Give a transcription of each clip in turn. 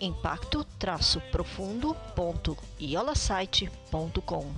impacto-profundo.iolasite.com.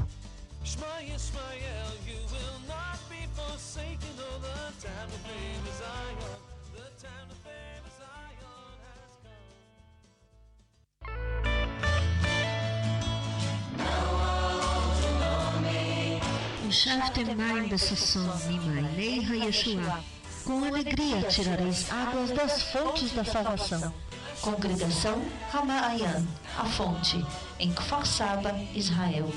Shaftem Maim Bessasson, Mimainei Hayeshua. Com alegria tirareis águas das fontes da salvação. Congregação Ramaayan, a fonte, em Kfar Saba, Israel.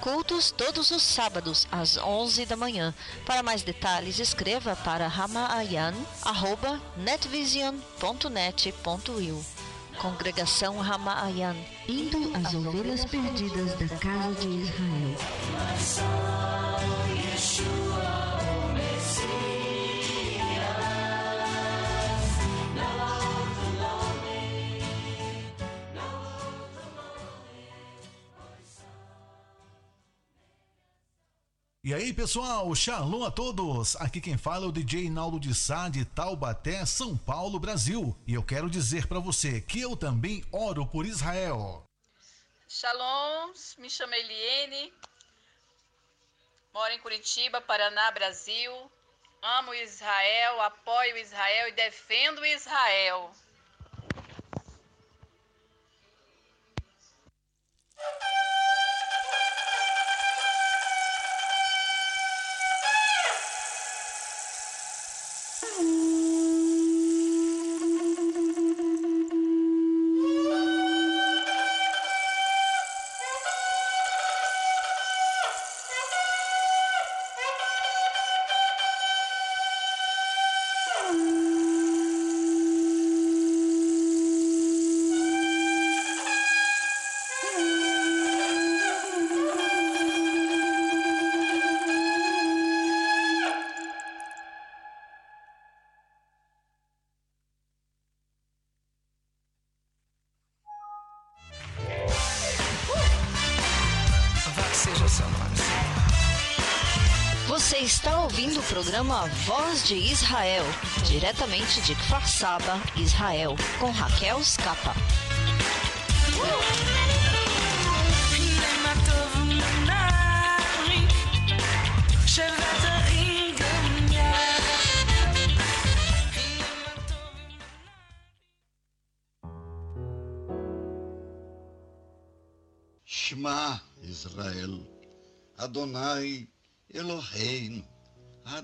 Cultos todos os sábados às 11 da manhã. Para mais detalhes, escreva para ramaayan@netvision.net.il. Congregação Ramaayan, indo às ovelhas perdidas da casa de Israel. E aí, pessoal, shalom a todos! Aqui quem fala é o DJ Naldo de Sá de Taubaté, São Paulo, Brasil. E eu quero dizer para você que eu também oro por Israel. Shalom, me chamo Eliene, moro em Curitiba, Paraná, Brasil. Amo Israel, apoio Israel e defendo Israel. Programa Voz de Israel, diretamente de Kfar Saba, Israel, com Raquel Scapa. Shema Israel, Adonai Eloheinu,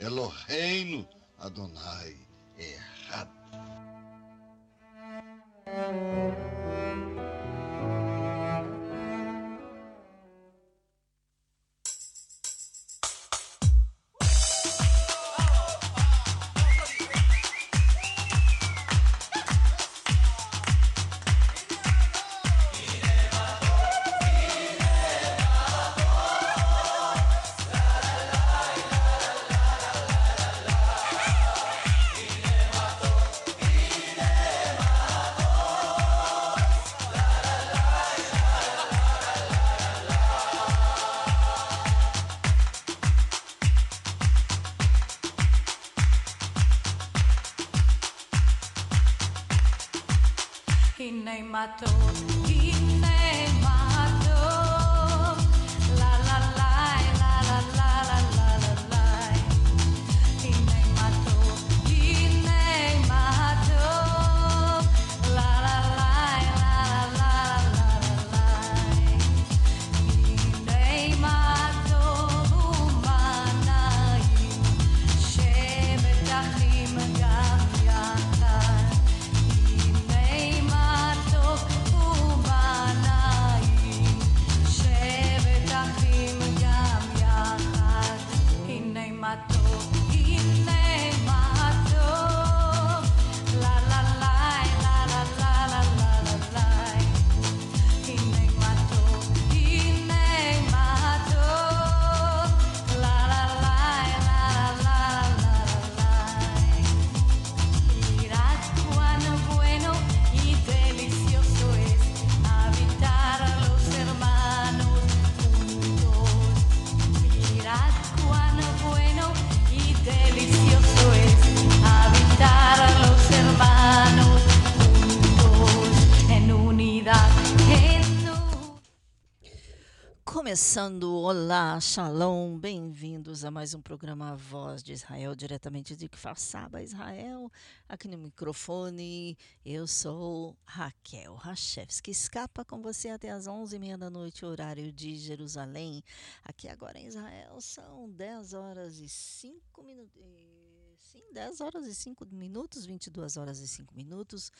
Eloheinu, Adonai Echad. Começando, olá, shalom, bem-vindos a mais um programa Voz de Israel, diretamente de Kfar Israel, aqui no microfone, eu sou Raquel Rachevski, escapa com você até as 11h30 da noite, horário de Jerusalém, aqui agora em Israel são 10 horas e 5 minutos, sim, 10 horas e 5 minutos, 22 horas e 5 minutos,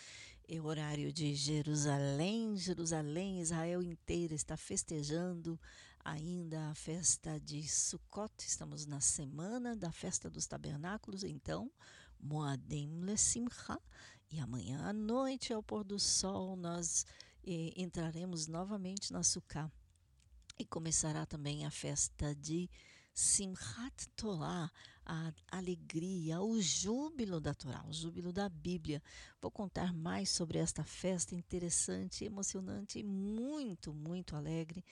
é horário de Jerusalém, Jerusalém, Israel inteira está festejando ainda a festa de Sukkot. Estamos na semana da festa dos tabernáculos, então, Moadim Lesimcha. E amanhã à noite, ao pôr do sol, nós eh, entraremos novamente na Sukkah. E começará também a festa de Simchat Torah, a alegria, o júbilo da Torá, o júbilo da Bíblia. Vou contar mais sobre esta festa interessante, emocionante e muito, muito alegre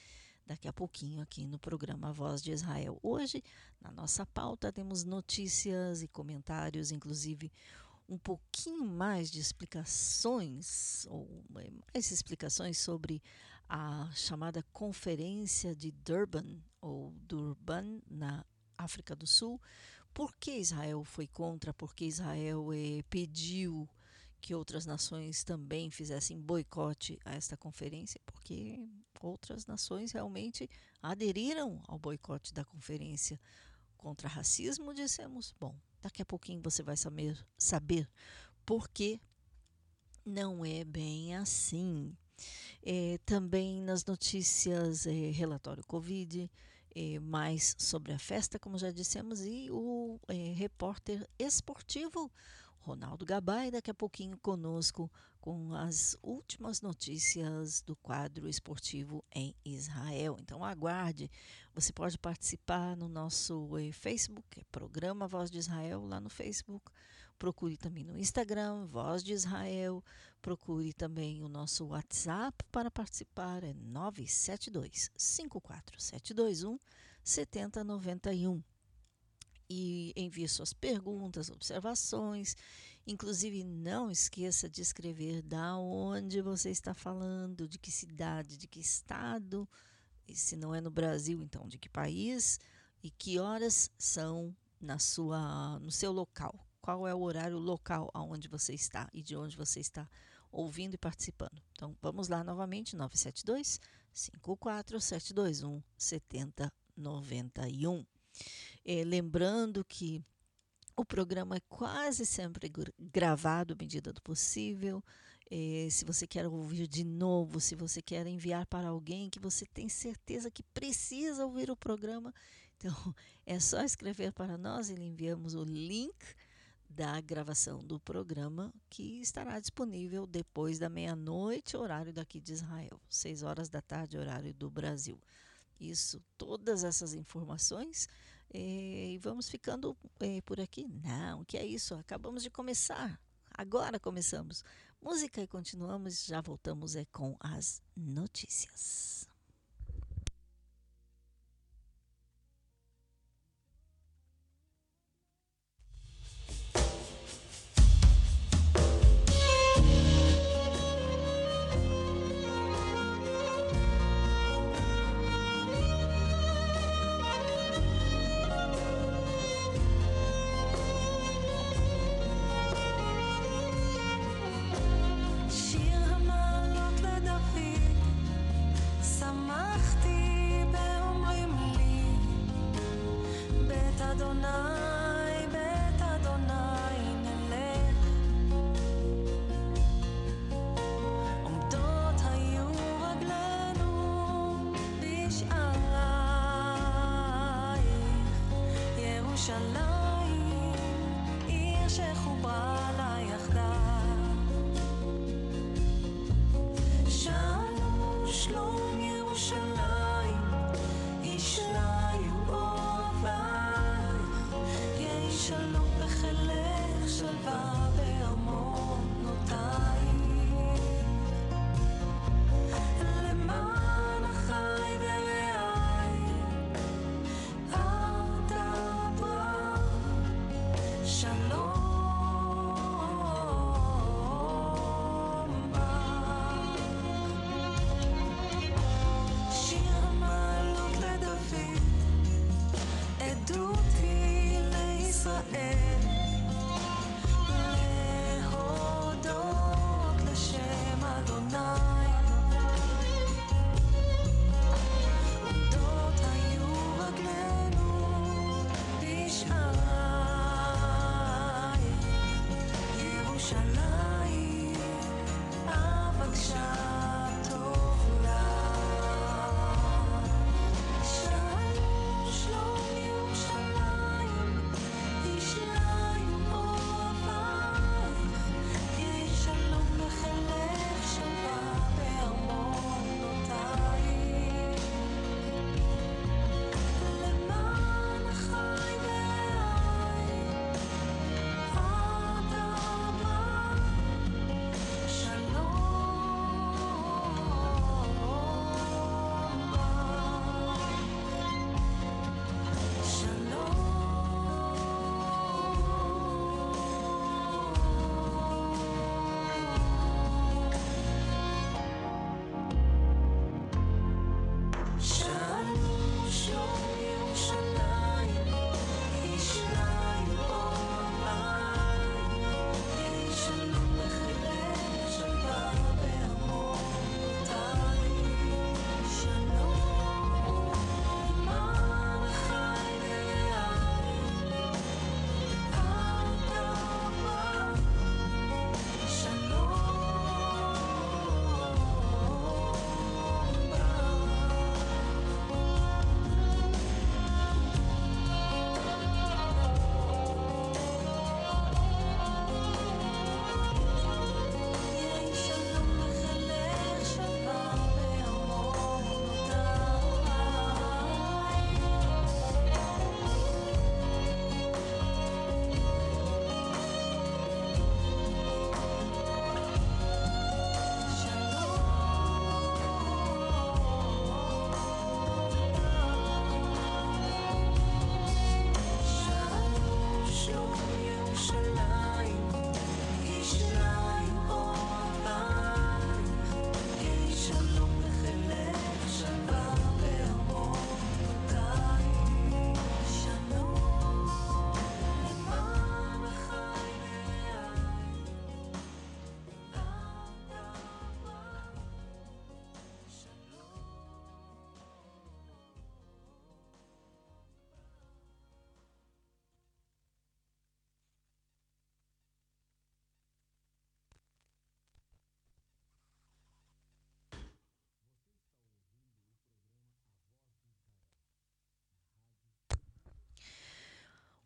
daqui a pouquinho aqui no programa Voz de Israel. Hoje, na nossa pauta, temos notícias e comentários, inclusive um pouquinho mais de explicações, ou mais explicações sobre a chamada Conferência de Durban, ou Durban, na África do Sul, por que Israel foi contra? Porque Israel eh, pediu que outras nações também fizessem boicote a esta conferência, porque outras nações realmente aderiram ao boicote da conferência contra racismo, dissemos. Bom, daqui a pouquinho você vai saber, saber por que não é bem assim. É, também nas notícias, é, relatório Covid, é, mais sobre a festa, como já dissemos, e o é, repórter esportivo Ronaldo Gabay, daqui a pouquinho conosco com as últimas notícias do quadro esportivo em Israel. Então aguarde, você pode participar no nosso eh, Facebook, é Programa Voz de Israel, lá no Facebook. Procure também no Instagram, Voz de Israel. Procure também o nosso WhatsApp para participar, é 972 54721 7091 e envie suas perguntas, observações. Inclusive, não esqueça de escrever da onde você está falando, de que cidade, de que estado, e se não é no Brasil, então de que país e que horas são na sua, no seu local. Qual é o horário local aonde você está e de onde você está ouvindo e participando. Então, vamos lá novamente, 972 54721 7091. É, lembrando que o programa é quase sempre gravado à medida do possível. É, se você quer ouvir de novo, se você quer enviar para alguém que você tem certeza que precisa ouvir o programa, então é só escrever para nós e lhe enviamos o link da gravação do programa que estará disponível depois da meia-noite, horário daqui de Israel, 6 horas da tarde, horário do Brasil. Isso, todas essas informações e vamos ficando eh, por aqui? Não, que é isso? Acabamos de começar. Agora começamos. Música e continuamos. Já voltamos é, com as notícias. forever.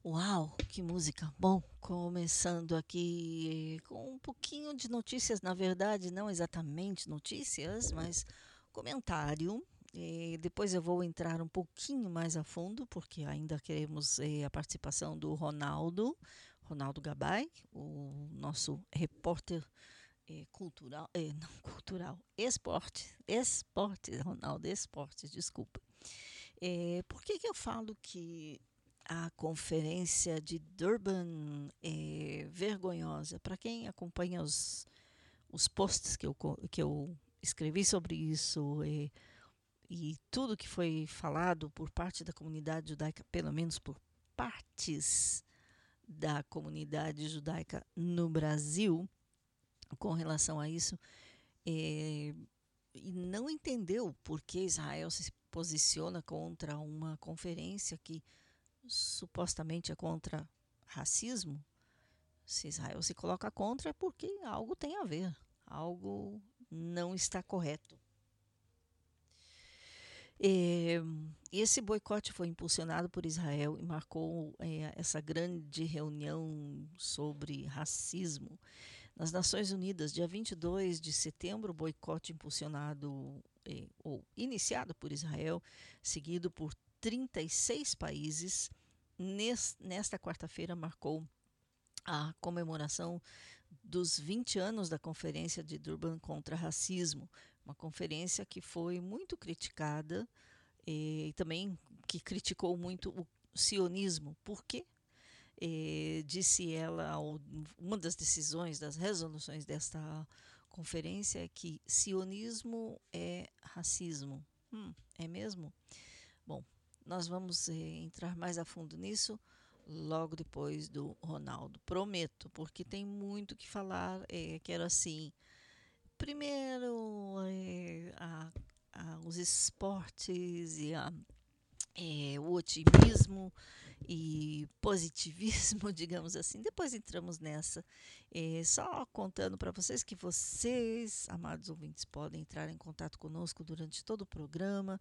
Uau, que música! Bom, começando aqui com um pouquinho de notícias, na verdade, não exatamente notícias, mas comentário. E depois eu vou entrar um pouquinho mais a fundo, porque ainda queremos eh, a participação do Ronaldo, Ronaldo Gabay, o nosso repórter eh, cultural, eh, não cultural, esporte, esporte, Ronaldo, esporte, desculpa. por que, que eu falo que a conferência de Durban é vergonhosa. Para quem acompanha os, os posts que eu, que eu escrevi sobre isso é, e tudo que foi falado por parte da comunidade judaica, pelo menos por partes da comunidade judaica no Brasil, com relação a isso, é, e não entendeu por que Israel se posiciona contra uma conferência que supostamente é contra racismo, se Israel se coloca contra é porque algo tem a ver, algo não está correto. É, esse boicote foi impulsionado por Israel e marcou é, essa grande reunião sobre racismo nas Nações Unidas, dia 22 de setembro, o boicote impulsionado é, ou iniciado por Israel, seguido por 36 países, nesta quarta-feira marcou a comemoração dos 20 anos da Conferência de Durban contra Racismo, uma conferência que foi muito criticada eh, e também que criticou muito o sionismo. Por quê? Eh, disse ela, uma das decisões, das resoluções desta conferência é que sionismo é racismo. Hum, é mesmo? Bom, nós vamos eh, entrar mais a fundo nisso logo depois do Ronaldo. Prometo, porque tem muito que falar. É, quero assim. Primeiro, é, a, a, os esportes e a, é, o otimismo e positivismo, digamos assim. Depois entramos nessa. É, só contando para vocês que vocês, amados ouvintes, podem entrar em contato conosco durante todo o programa,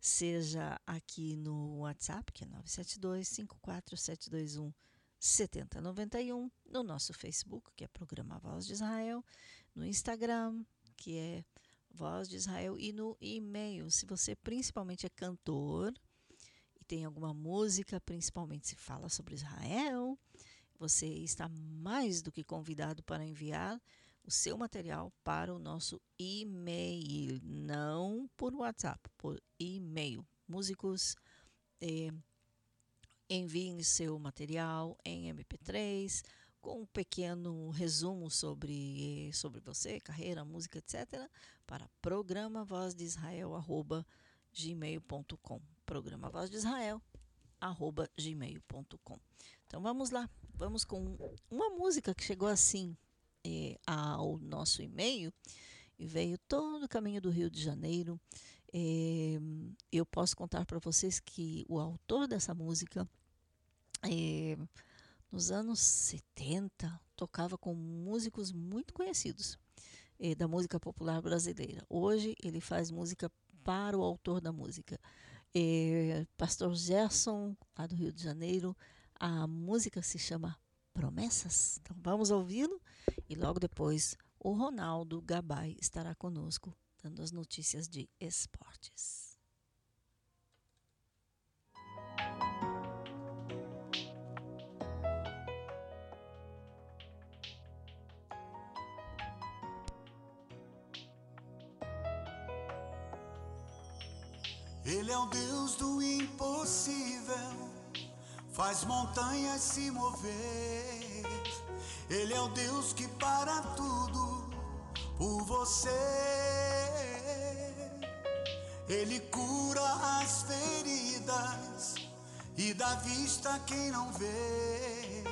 seja aqui no WhatsApp, que é 972 54721 7091, no nosso Facebook, que é Programa Voz de Israel, no Instagram, que é Voz de Israel, e no e-mail. Se você principalmente é cantor, tem alguma música, principalmente se fala sobre Israel, você está mais do que convidado para enviar o seu material para o nosso e-mail, não por WhatsApp, por e-mail. Músicos, eh, enviem seu material em MP3 com um pequeno resumo sobre, sobre você, carreira, música, etc., para programa voz de Israel, arroba, gmail.com programa Voz de Israel, arroba gmail.com. Então vamos lá, vamos com uma música que chegou assim é, ao nosso e-mail e veio todo o caminho do Rio de Janeiro. É, eu posso contar para vocês que o autor dessa música, é, nos anos 70, tocava com músicos muito conhecidos da música popular brasileira. Hoje ele faz música para o autor da música. É, Pastor Gerson, lá do Rio de Janeiro. A música se chama Promessas. Então vamos ouvi-lo e logo depois o Ronaldo Gabay estará conosco dando as notícias de esportes. Ele é o Deus do impossível, faz montanhas se mover. Ele é o Deus que para tudo por você. Ele cura as feridas e dá vista a quem não vê.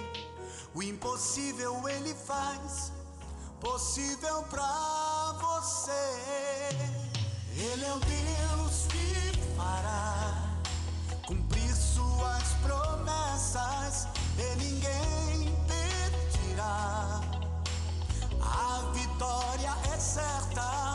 O impossível ele faz possível para você. Ele é o Deus cumprir suas promessas e ninguém pedirá. A vitória é certa,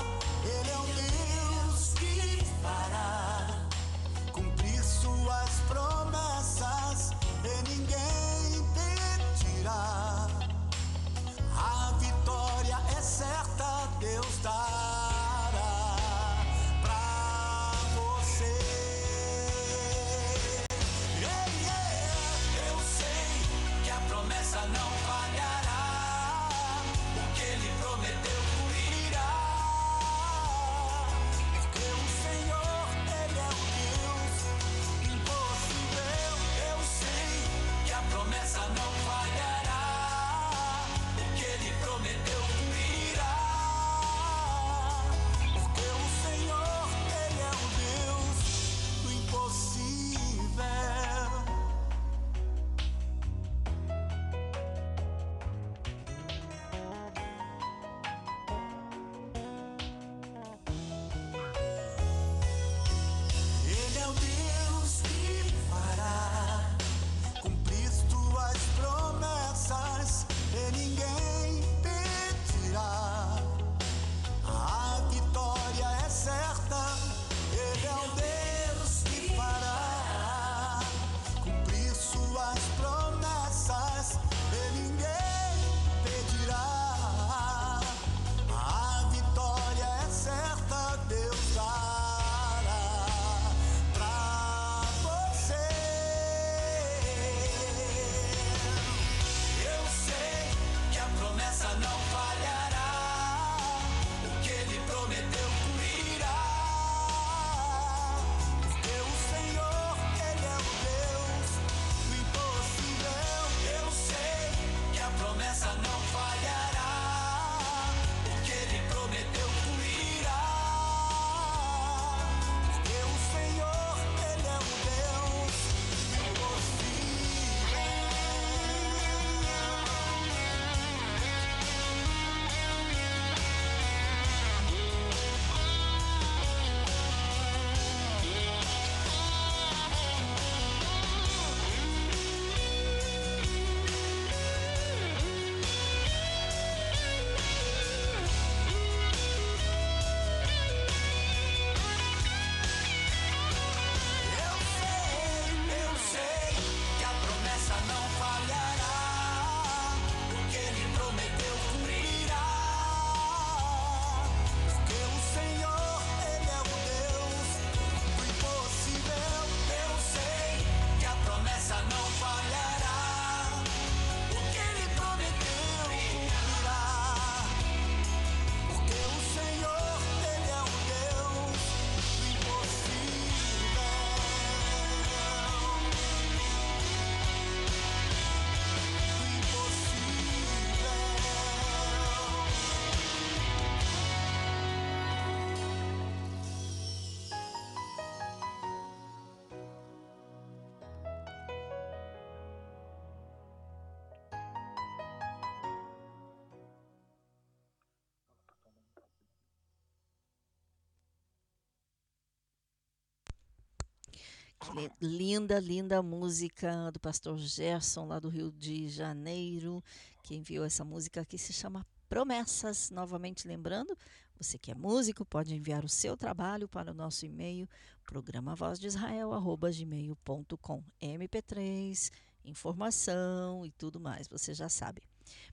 Linda, linda música do pastor Gerson, lá do Rio de Janeiro, que enviou essa música que se chama Promessas. Novamente lembrando, você que é músico pode enviar o seu trabalho para o nosso e-mail, programa voz de Israel, gmail.com. MP3, informação e tudo mais, você já sabe.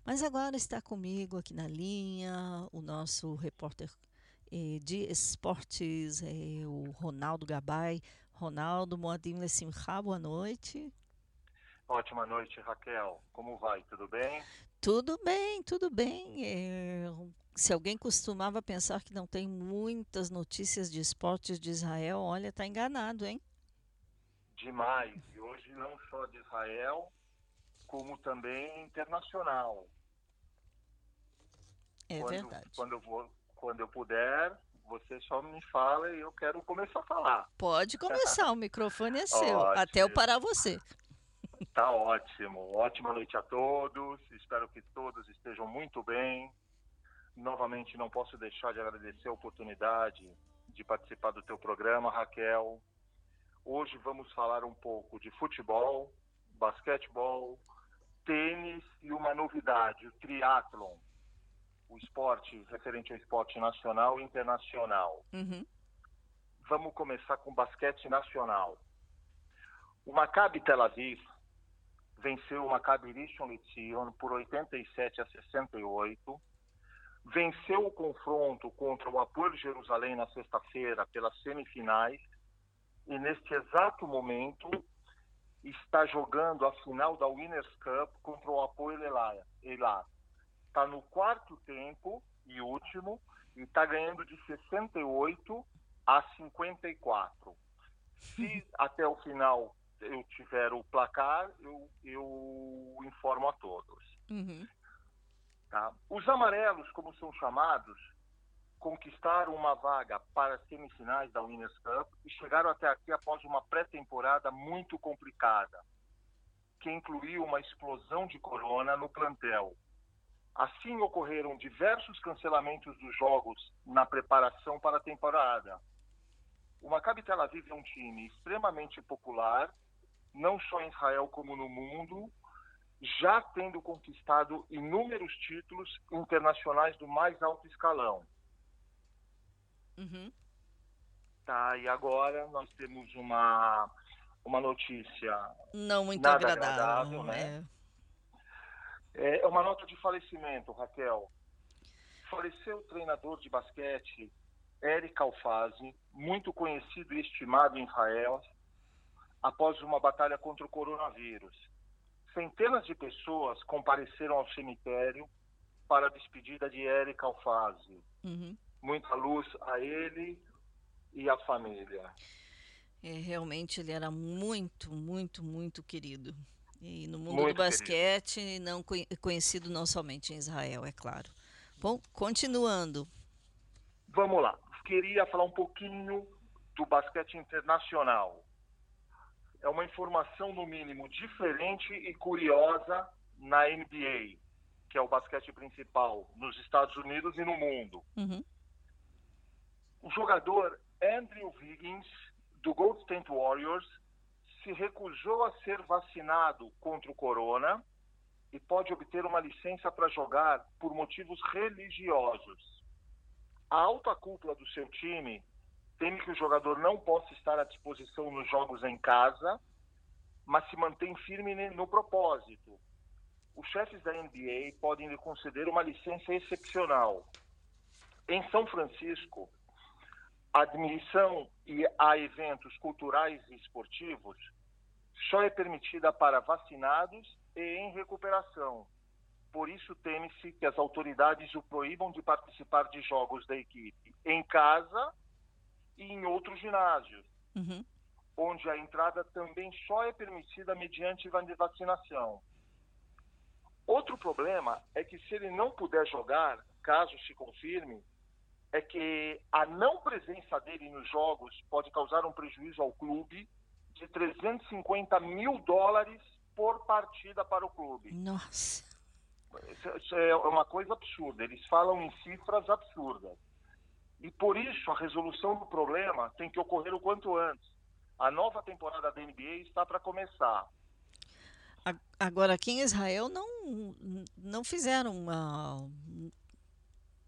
Mas agora está comigo aqui na linha o nosso repórter eh, de esportes, eh, o Ronaldo Gabay. Ronaldo Moadim Lessimcha, boa noite. Ótima noite, Raquel. Como vai? Tudo bem? Tudo bem, tudo bem. É, se alguém costumava pensar que não tem muitas notícias de esportes de Israel, olha, está enganado, hein? Demais. E hoje não só de Israel, como também internacional. É quando, verdade. Quando eu, vou, quando eu puder, você só me fala e eu quero começar a falar. Pode começar, o microfone é seu. Ótimo. Até eu parar você. Tá ótimo. Ótima noite a todos. Espero que todos estejam muito bem. Novamente, não posso deixar de agradecer a oportunidade de participar do teu programa, Raquel. Hoje vamos falar um pouco de futebol, basquetebol, tênis e uma novidade, o triatlon, o esporte referente ao esporte nacional e internacional. Uhum. Vamos começar com basquete nacional. O Maccabi Tel Aviv venceu o Maccabi Rishon LeZion por 87 a 68. Venceu o confronto contra o Apoio Jerusalém na sexta-feira pelas semifinais. E neste exato momento está jogando a final da Winners Cup contra o Apoio Elá. Está no quarto tempo e último e está ganhando de 68 a 54. Se até o final eu tiver o placar, eu, eu informo a todos. Uhum. Tá? Os amarelos, como são chamados, conquistaram uma vaga para as semifinais da Winners Cup e chegaram até aqui após uma pré-temporada muito complicada, que incluiu uma explosão de corona no plantel. Assim ocorreram diversos cancelamentos dos jogos na preparação para a temporada. O Maccabi Tel Aviv é um time extremamente popular não só em Israel como no mundo, já tendo conquistado inúmeros títulos internacionais do mais alto escalão. Uhum. Tá, e agora nós temos uma, uma notícia não muito agradável, agradável né? É. é uma nota de falecimento, Raquel. Faleceu o treinador de basquete Eric Alfazi, muito conhecido e estimado em Israel, após uma batalha contra o coronavírus. Centenas de pessoas compareceram ao cemitério para a despedida de Eric Alfazi. Uhum. Muita luz a ele e à família. É, realmente ele era muito, muito, muito querido. E no mundo muito do basquete, querido. não conhecido não somente em Israel, é claro. Bom, continuando. Vamos lá. Queria falar um pouquinho do basquete internacional é uma informação, no mínimo, diferente e curiosa na NBA, que é o basquete principal nos Estados Unidos e no mundo. Uhum. O jogador Andrew Wiggins, do Gold State Warriors, se recusou a ser vacinado contra o corona e pode obter uma licença para jogar por motivos religiosos. A alta cúpula do seu time teme que o jogador não possa estar à disposição nos jogos em casa, mas se mantém firme no propósito. Os chefes da NBA podem lhe conceder uma licença excepcional. Em São Francisco, admissão a eventos culturais e esportivos só é permitida para vacinados e em recuperação. Por isso, teme-se que as autoridades o proíbam de participar de jogos da equipe em casa e em outros ginásios, uhum. onde a entrada também só é permitida mediante vacinação. Outro problema é que se ele não puder jogar, caso se confirme, é que a não presença dele nos jogos pode causar um prejuízo ao clube de 350 mil dólares por partida para o clube. Nossa! Isso é uma coisa absurda. Eles falam em cifras absurdas. E por isso a resolução do problema tem que ocorrer o quanto antes. A nova temporada da NBA está para começar. Agora, aqui em Israel não, não fizeram uma,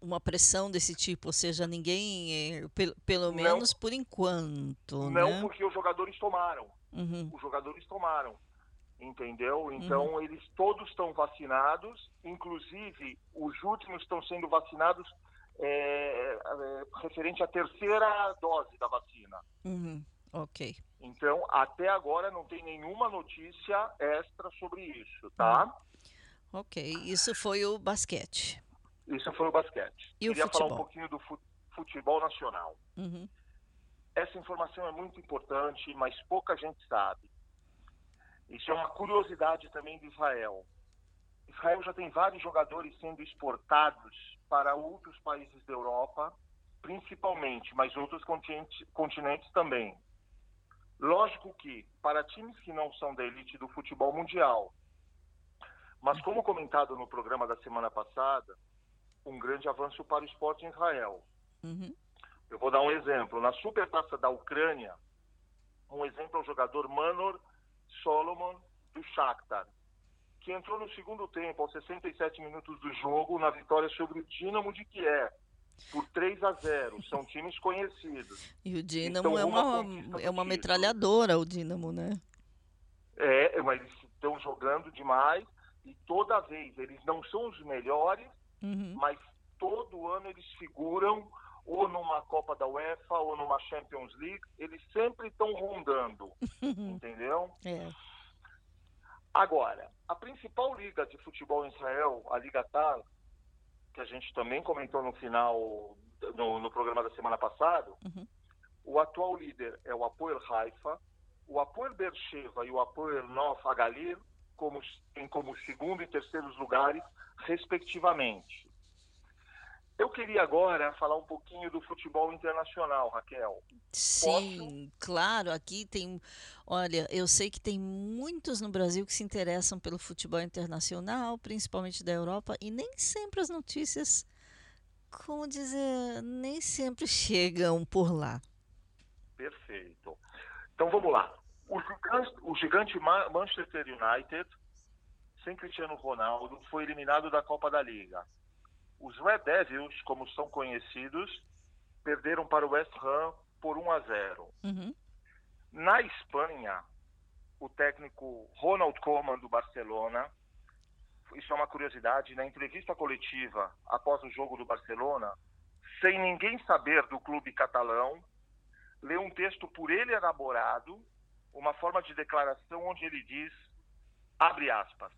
uma pressão desse tipo, ou seja, ninguém, eh, pelo, pelo Não. menos por enquanto, Não né? porque os jogadores tomaram. Uhum, Os jogadores tomaram. Entendeu? Então, eles todos estão vacinados, inclusive os últimos estão sendo vacinados é, é, referente à terceira dose da vacina. uhum, ok. Então, até agora não tem nenhuma notícia extra sobre isso, tá? Ok, isso foi o basquete. Isso foi o basquete. E o Queria falar um pouquinho do fu- futebol nacional. Uhum, Essa informação é muito importante, mas pouca gente sabe. Isso é uma curiosidade também de Israel. Israel já tem vários jogadores sendo exportados para outros países da Europa, principalmente, mas outros continentes, continentes também. Lógico que, para times que não são da elite do futebol mundial, mas como comentado no programa da semana passada, um grande avanço para o esporte em Israel. uhum, Eu vou dar um exemplo. Na Supertaça da Ucrânia, um exemplo é o jogador Manor Solomon do Shakhtar, que entrou no segundo tempo, aos 67 minutos do jogo, na vitória sobre o Dinamo de Kiev, por 3 a 0. São times conhecidos. E o Dínamo Então, é uma é uma metralhadora, o Dínamo, né? É, mas eles estão jogando demais e toda vez eles não são os melhores, Uhum, mas todo ano eles figuram ou numa Copa da UEFA ou numa Champions League, eles sempre estão rondando, entendeu? é. Agora, a principal liga de futebol em Israel, a Liga Tal, que a gente também comentou no final, no, no programa da semana passada, Uhum. o atual líder é o Apoel Haifa, o Apoel Beersheva e o Apoel Nof Agalir como, têm como segundo e terceiros lugares, respectivamente. Eu queria agora falar um pouquinho do futebol internacional, Raquel. Sim, claro, aqui tem. Olha, eu sei que tem muitos no Brasil que se interessam pelo futebol internacional, principalmente da Europa, e nem sempre as notícias, como dizer, nem sempre chegam por lá. Perfeito. Então vamos lá. O gigante, o gigante Ma- Manchester United, sem Cristiano Ronaldo, foi eliminado da Copa da Liga. Os Red Devils, como são conhecidos, perderam para o West Ham por 1 a 0. Uhum, Na Espanha, o técnico Ronald Koeman do Barcelona, isso é uma curiosidade, na entrevista coletiva após o jogo do Barcelona, sem ninguém saber do clube catalão, leu um texto por ele elaborado, uma forma de declaração onde ele diz, abre aspas,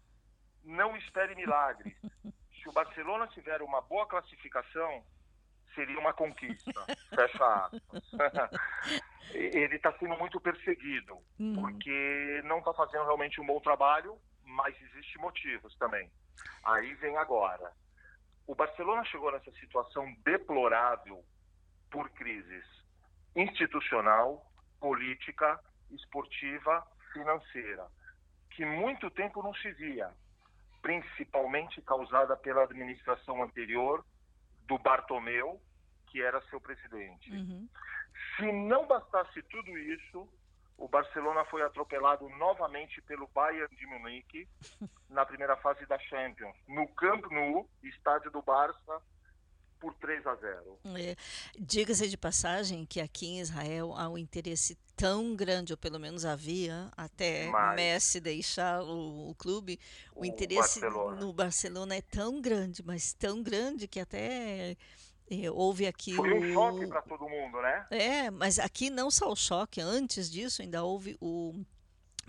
não espere milagres. Se o Barcelona tiver uma boa classificação, seria uma conquista. Fecha ele está sendo muito perseguido, Uhum. porque não está fazendo realmente um bom trabalho, mas existem motivos também. Aí vem agora. O Barcelona chegou nessa situação deplorável por crises institucional, política, esportiva, financeira, que muito tempo não se via, principalmente causada pela administração anterior do Bartomeu, que era seu presidente. uhum. Se não bastasse tudo isso, o Barcelona foi atropelado novamente pelo Bayern de Munique na primeira fase da Champions, no Camp Nou, estádio do Barça, por 3 a 0. É, Diga-se de passagem que aqui em Israel há um interesse tão grande, ou pelo menos havia, até Mas- Messi deixar o, o clube, o, O interesse Barcelona. no Barcelona é tão grande, mas tão grande que até é, houve aqui Foi um choque o, para todo mundo, né? é, mas aqui não só o choque, antes disso ainda houve o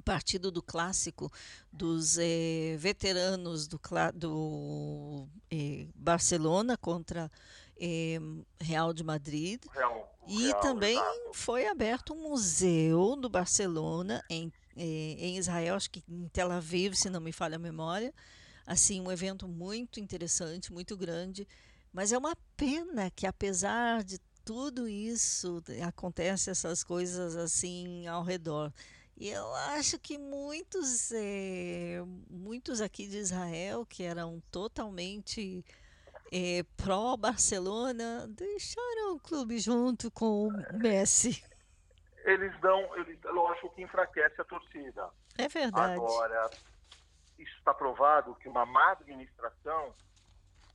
partido do clássico dos eh, veteranos do, do eh, Barcelona contra eh, Real de Madrid. Real, E Real, também exato. foi aberto um museu do Barcelona em, em Israel, acho que em Tel Aviv, se não me falha a memória. Assim, um evento muito interessante, muito grande. Mas é uma pena que, apesar de tudo isso, acontece essas coisas assim ao redor. E eu acho que muitos, eh, muitos aqui de Israel, que eram totalmente eh, pró-Barcelona, deixaram o clube junto com o Messi. eles dão, eles, lógico que enfraquece a torcida. É verdade. Agora, isso está provado que uma má administração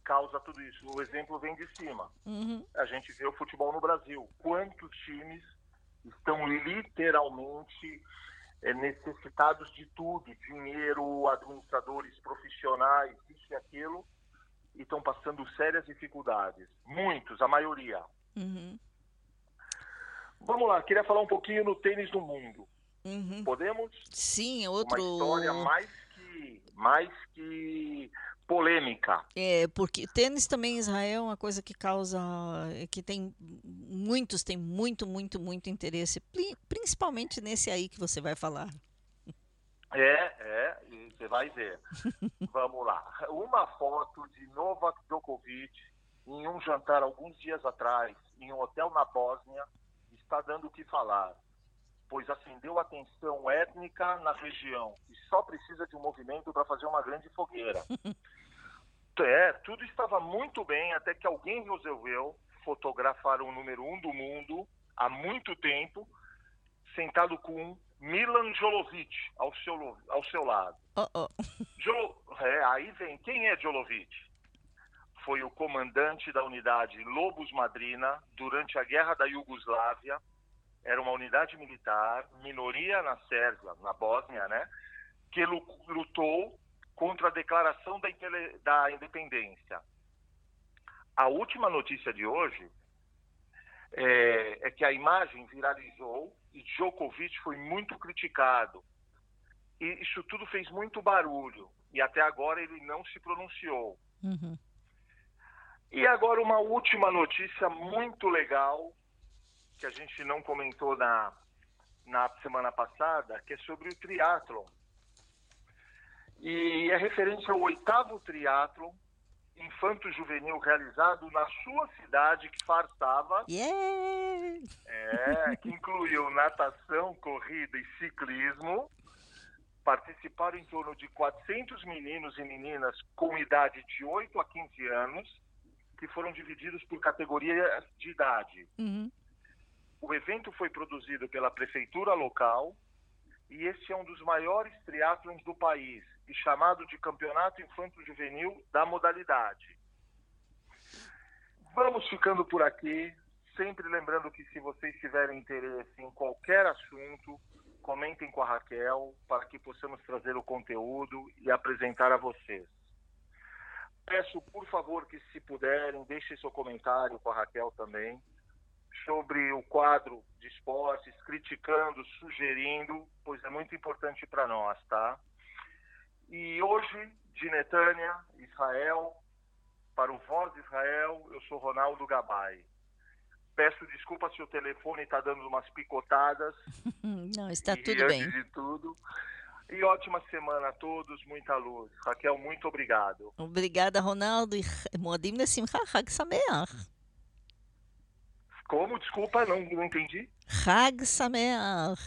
causa tudo isso. O exemplo vem de cima. Uhum. A gente vê o futebol no Brasil. Quantos times estão literalmente é, necessitados de tudo, dinheiro, administradores profissionais, isso e aquilo, e estão passando sérias dificuldades. Muitos, a maioria. Uhum. Vamos lá, queria falar um pouquinho no tênis do mundo. Uhum. Podemos? Sim, outro. Uma história mais que, mais que polêmica. É, porque tênis também em Israel é uma coisa que causa, que tem muitos, tem muito, muito, muito interesse, principalmente nesse aí que você vai falar. É, é, você vai ver. Vamos lá. Uma foto de Novak Djokovic em um jantar alguns dias atrás, em um hotel na Bósnia, está dando o que falar, pois acendeu a tensão étnica na região e só precisa de um movimento para fazer uma grande fogueira. É, tudo estava muito bem até que alguém resolveu fotografar o número um do mundo há muito tempo, sentado com Milan Jolovic ao seu, ao seu lado. Uh -oh. Jolo, é, aí vem, quem é Jolovic? Foi o comandante da unidade Lobos Madrina durante a Guerra da Iugoslávia. Era uma unidade militar, minoria na Sérvia, na Bósnia, né? Que lutou contra a declaração da, da independência. A última notícia de hoje é, é, que a imagem viralizou e Djokovic foi muito criticado. E isso tudo fez muito barulho. E até agora ele não se pronunciou. Uhum. E agora uma última notícia muito legal, que a gente não comentou na, na semana passada, que é sobre o triatlon. E é referente ao oitavo triatlon infanto-juvenil realizado na sua cidade, que fartava. Yeah! É, que incluiu natação, corrida e ciclismo. Participaram em torno de 400 meninos e meninas com idade de 8 a 15 anos, que foram divididos por categoria de idade. Uhum. O evento foi produzido pela prefeitura local e este é um dos maiores triatlons do país e chamado de Campeonato Infanto Juvenil da modalidade. Vamos ficando por aqui, sempre lembrando que se vocês tiverem interesse em qualquer assunto, comentem com a Raquel para que possamos trazer o conteúdo e apresentar a vocês. Peço, por favor, que se puderem, deixem seu comentário com a Raquel também sobre o quadro de esportes, criticando, sugerindo, pois é muito importante para nós, tá? E hoje, de Netânia, Israel, para o Voz de Israel, eu sou Ronaldo Gabay. Peço desculpa se o telefone está dando umas picotadas. Não, está e, tudo bem. de tudo. E ótima semana a todos, muita luz. Raquel, muito obrigado. Obrigada, Ronaldo. Modim Nessimcha Hag Sameach. Como? Desculpa, não, não entendi. Hag Sameach.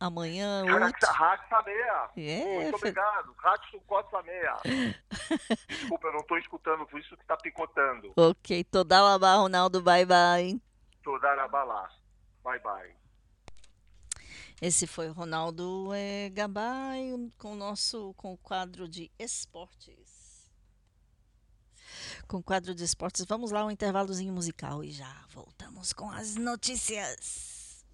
Amanhã. Hag Sameach. É, Muito obrigado. Hag Sukkot Sameach. Desculpa, eu não estou escutando, por isso que está picotando. Ok. Toda labá, Ronaldo. Bye, bye. Toda labá. Bye, bye. Esse foi Ronaldo é, Gabay com o nosso com o quadro de esportes. Com o quadro de esportes, vamos lá um intervalozinho musical e já voltamos com as notícias.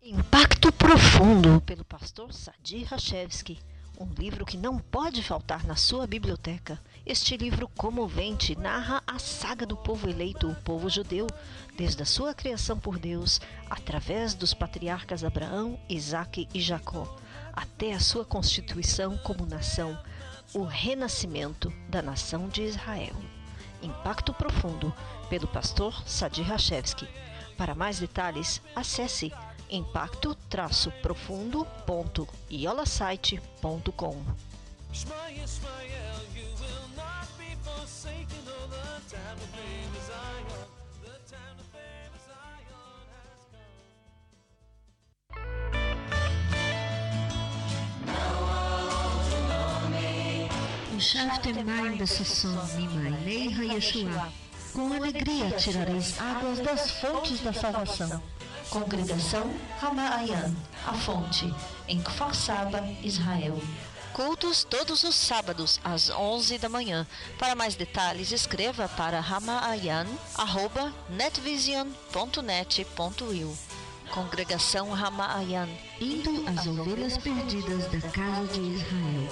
Impacto Profundo pelo pastor Sadi Rachevski. Um livro que não pode faltar na sua biblioteca. Este livro comovente narra a saga do povo eleito, o povo judeu, desde a sua criação por Deus, através dos patriarcas Abraão, Isaque e Jacó, até a sua constituição como nação, o renascimento da nação de Israel. Impacto Profundo, pelo pastor Sadi Rachevski. Para mais detalhes, acesse impacto-profundo.iolasite.com. Puxaste é mãe de Sasson, minha Leiha Yeshua. Com alegria tirareis águas das fontes da salvação. Congregação Ramaayan, a fonte, em Kfar Saba, Israel. Cultos todos os sábados às 11 da manhã. Para mais detalhes, escreva para ramaayan.netvision.net.io. Congregação Ramaayan, indo às ovelhas perdidas da casa de Israel.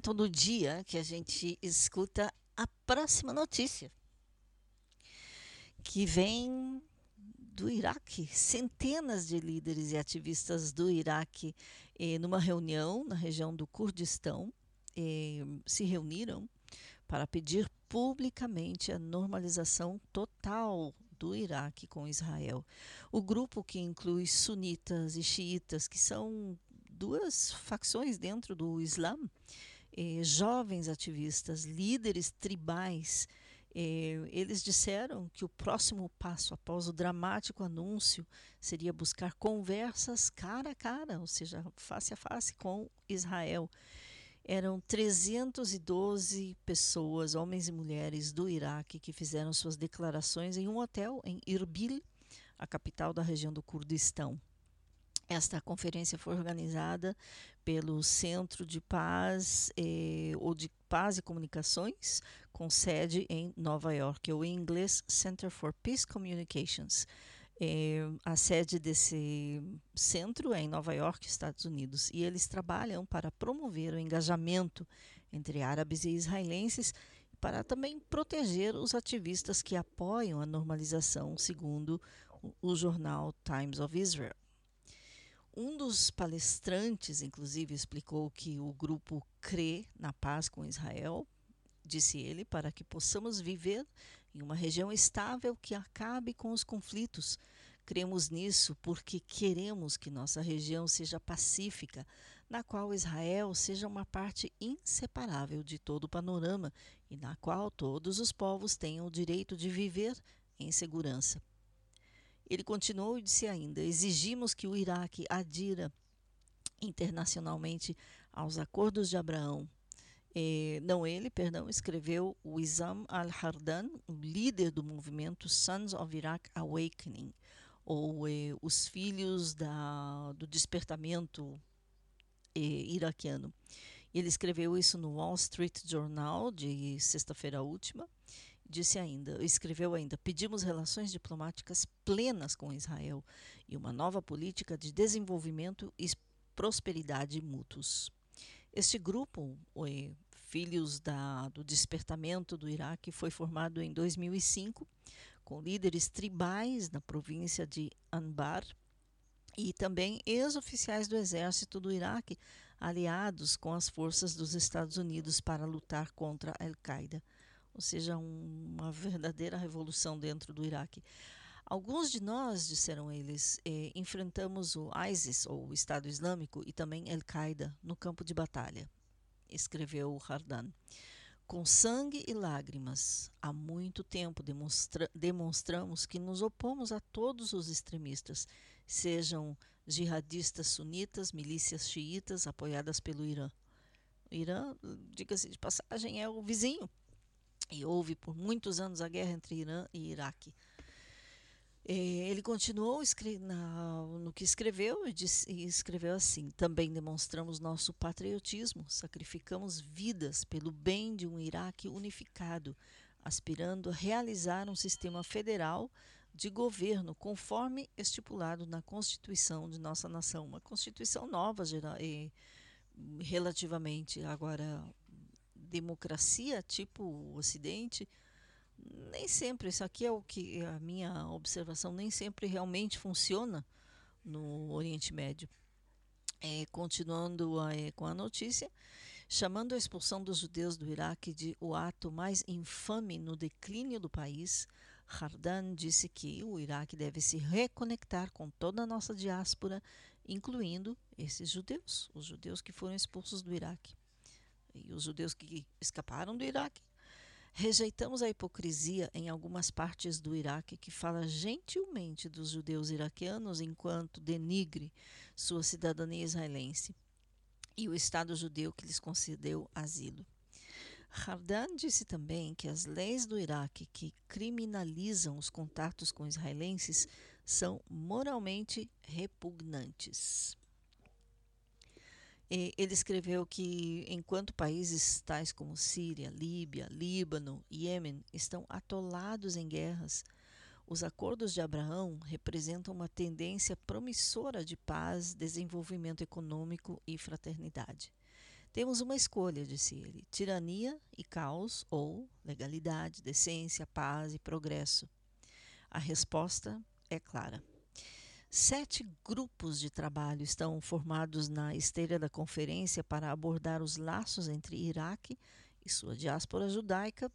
É todo dia que a gente escuta a próxima notícia, que vem do Iraque. Centenas de líderes e ativistas do Iraque, eh, numa reunião na região do Kurdistão, eh, se reuniram para pedir publicamente a normalização total do Iraque com Israel. O grupo que inclui sunitas e xiitas, que são duas facções dentro do Islã, eh, jovens ativistas, líderes tribais, eh, eles disseram que o próximo passo após o dramático anúncio seria buscar conversas cara a cara, ou seja, face a face com Israel eram 312 pessoas, homens e mulheres do Iraque, que fizeram suas declarações em um hotel em Irbil, a capital da região do Kurdistão. Esta conferência foi organizada pelo Centro de Paz eh, ou de Paz e Comunicações, com sede em Nova York, ou em inglês Center for Peace Communications. É, a sede desse centro é em Nova York, Estados Unidos, e eles trabalham para promover o engajamento entre árabes e israelenses para também proteger os ativistas que apoiam a normalização, segundo o jornal Times of Israel. Um dos palestrantes, inclusive, explicou que o grupo crê na paz com Israel, disse ele, para que possamos viver em uma região estável que acabe com os conflitos. Cremos nisso porque queremos que nossa região seja pacífica, na qual Israel seja uma parte inseparável de todo o panorama e na qual todos os povos tenham o direito de viver em segurança. Ele continuou e disse ainda: exigimos que o Iraque adira internacionalmente aos acordos de Abraão, eh, não ele, perdão, escreveu o Isam al-Hardan, líder do movimento Sons of Iraq Awakening, ou eh, os filhos da, do despertamento eh, iraquiano. Ele escreveu isso no Wall Street Journal de sexta-feira última. Disse ainda, escreveu ainda: pedimos relações diplomáticas plenas com Israel e uma nova política de desenvolvimento e prosperidade mútuos. Este grupo, Filhos da, do Despertamento do Iraque, foi formado em 2005 com líderes tribais na província de Anbar e também ex-oficiais do exército do Iraque, aliados com as forças dos Estados Unidos para lutar contra a Al-Qaeda. Ou seja, um, uma verdadeira revolução dentro do Iraque. Alguns de nós, disseram eles, eh, enfrentamos o ISIS, ou o Estado Islâmico, e também Al-Qaeda no campo de batalha, escreveu Hardan. Com sangue e lágrimas, há muito tempo demonstra demonstramos que nos opomos a todos os extremistas, sejam jihadistas sunitas, milícias xiitas apoiadas pelo Irã. O Irã, diga-se de passagem, é o vizinho. E houve por muitos anos a guerra entre Irã e Iraque. É, ele continuou no que escreveu e, escreveu assim: Também demonstramos nosso patriotismo, sacrificamos vidas pelo bem de um Iraque unificado, aspirando a realizar um sistema federal de governo conforme estipulado na Constituição de nossa nação. Uma Constituição nova, relativamente. Agora, democracia tipo o Ocidente nem sempre, isso aqui é o que a minha observação, nem sempre realmente funciona no Oriente Médio. É, continuando a, é, com a notícia, chamando a expulsão dos judeus do Iraque de o ato mais infame no declínio do país, Hardan disse que o Iraque deve se reconectar com toda a nossa diáspora, incluindo esses judeus, os judeus que foram expulsos do Iraque. E os judeus que escaparam do Iraque Rejeitamos a hipocrisia em algumas partes do Iraque que fala gentilmente dos judeus iraquianos enquanto denigre sua cidadania israelense e o Estado judeu que lhes concedeu asilo. Hardan disse também que as leis do Iraque que criminalizam os contatos com israelenses são moralmente repugnantes. Ele escreveu que enquanto países tais como Síria, Líbia, Líbano e Iêmen estão atolados em guerras, os acordos de Abraão representam uma tendência promissora de paz, desenvolvimento econômico e fraternidade. Temos uma escolha, disse ele: tirania e caos ou legalidade, decência, paz e progresso. A resposta é clara. Sete grupos de trabalho estão formados na esteira da conferência para abordar os laços entre Iraque e sua diáspora judaica,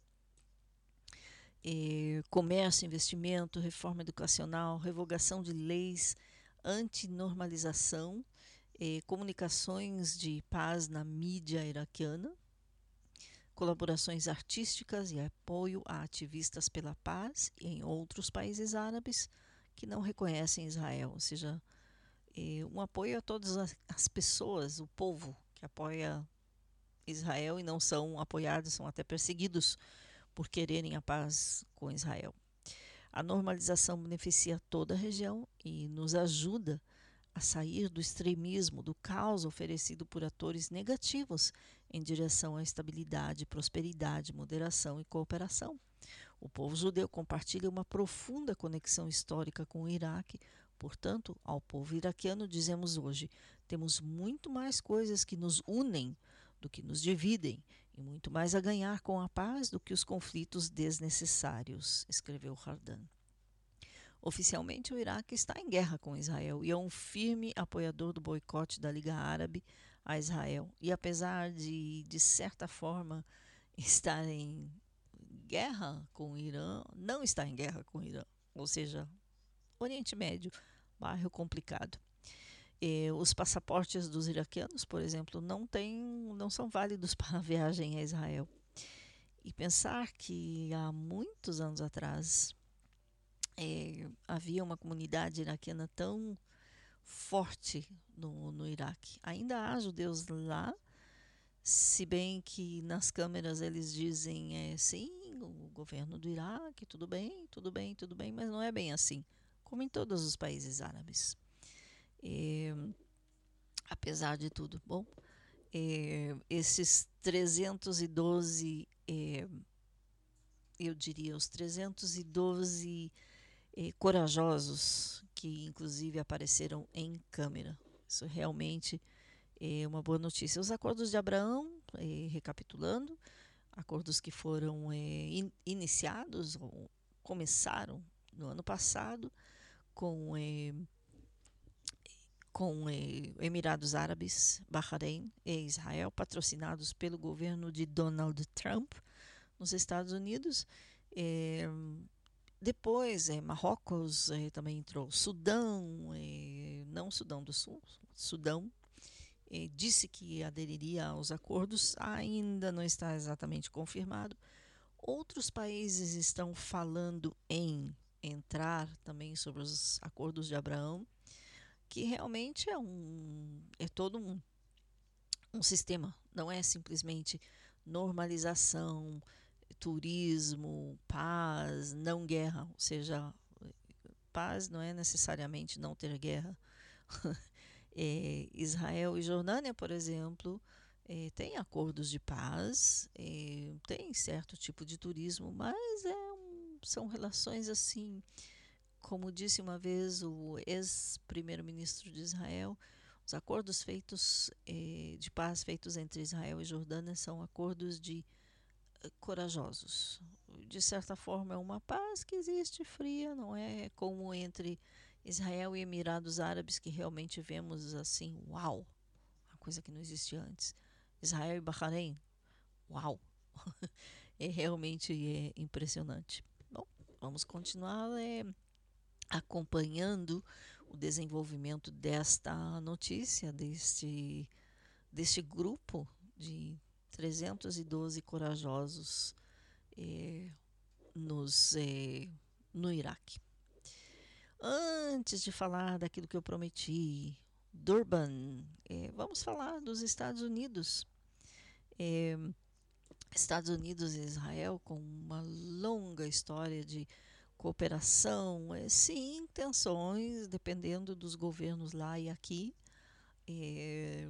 eh, comércio, investimento, reforma educacional, revogação de leis, antinormalização, eh, comunicações de paz na mídia iraquiana, colaborações artísticas e apoio a ativistas pela paz em outros países árabes que não reconhecem Israel, ou seja, um apoio a todas as pessoas, o povo que apoia Israel e não são apoiados, são até perseguidos por quererem a paz com Israel. A normalização beneficia toda a região e nos ajuda a sair do extremismo, do caos oferecido por atores negativos em direção à estabilidade, prosperidade, moderação e cooperação. O povo judeu compartilha uma profunda conexão histórica com o Iraque, portanto, ao povo iraquiano dizemos hoje: temos muito mais coisas que nos unem do que nos dividem, e muito mais a ganhar com a paz do que os conflitos desnecessários, escreveu Hardan. Oficialmente, o Iraque está em guerra com Israel e é um firme apoiador do boicote da Liga Árabe a Israel. E apesar de, de certa forma, estar em guerra com o Irã, não está em guerra com o Irã, ou seja, Oriente Médio, bairro complicado. E os passaportes dos iraquianos, por exemplo, não, tem, não são válidos para a viagem a Israel. E pensar que há muitos anos atrás é, havia uma comunidade iraquiana tão forte no, no Iraque. Ainda há judeus lá, se bem que nas câmeras eles dizem é, sim, o governo do Iraque, tudo bem, tudo bem, tudo bem, mas não é bem assim, como em todos os países árabes. É, apesar de tudo, bom, esses 312, é, eu diria, os 312 é, corajosos que inclusive apareceram em câmera. Isso realmente é uma boa notícia. Os acordos de Abraão, eh, recapitulando, acordos que foram eh, in, iniciados ou começaram no ano passado com eh, com Emirados Árabes, Bahrein e Israel, patrocinados pelo governo de Donald Trump nos Estados Unidos. depois, Marrocos também entrou, Sudão, não Sudão do Sul, Sudão disse que aderiria aos acordos, ainda não está exatamente confirmado. Outros países estão falando em entrar também sobre os acordos de Abraão, que realmente é um é todo um, um sistema, não é simplesmente normalização, turismo, paz, não guerra, ou seja, paz não é necessariamente não ter guerra. É, Israel e Jordânia, por exemplo, é, tem acordos de paz, é, tem certo tipo de turismo, mas é um, são relações assim, como disse uma vez o ex-primeiro-ministro de Israel, os acordos feitos de paz feitos entre Israel e Jordânia são acordos de corajosos. De certa forma, é uma paz que existe fria, não é como entre Israel e Emirados Árabes que realmente vemos assim, uau, uma coisa que não existia antes. Israel e Bahrein, uau, é realmente é impressionante. Bom, vamos continuar é, acompanhando o desenvolvimento desta notícia, deste, deste grupo de 312 corajosos é, nos, é, no Iraque. Antes de falar daquilo que eu prometi, Durban, é, vamos falar dos Estados Unidos. É, Estados Unidos e Israel com uma longa história de cooperação, é, sim, tensões, dependendo dos governos lá e aqui. É,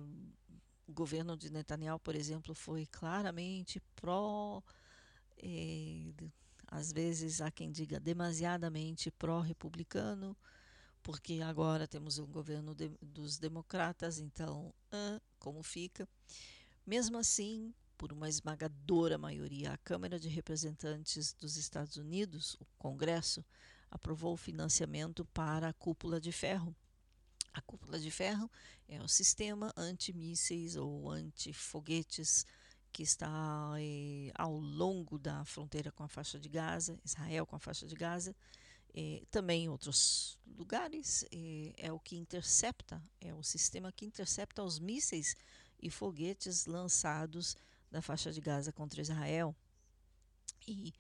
o governo de Netanyahu, por exemplo, foi claramente pró é, às vezes há quem diga demasiadamente pró-republicano, porque agora temos um governo de, dos democratas, então, ah, como fica? Mesmo assim, por uma esmagadora maioria, a Câmara de Representantes dos Estados Unidos, o Congresso, aprovou o financiamento para a cúpula de ferro. A cúpula de ferro é o sistema antimísseis ou antifoguetes que está eh, ao longo da fronteira com a faixa de Gaza, Israel com a faixa de Gaza, eh, também em outros lugares, eh, é o que intercepta, é o sistema que intercepta os mísseis e foguetes lançados da faixa de Gaza contra Israel. E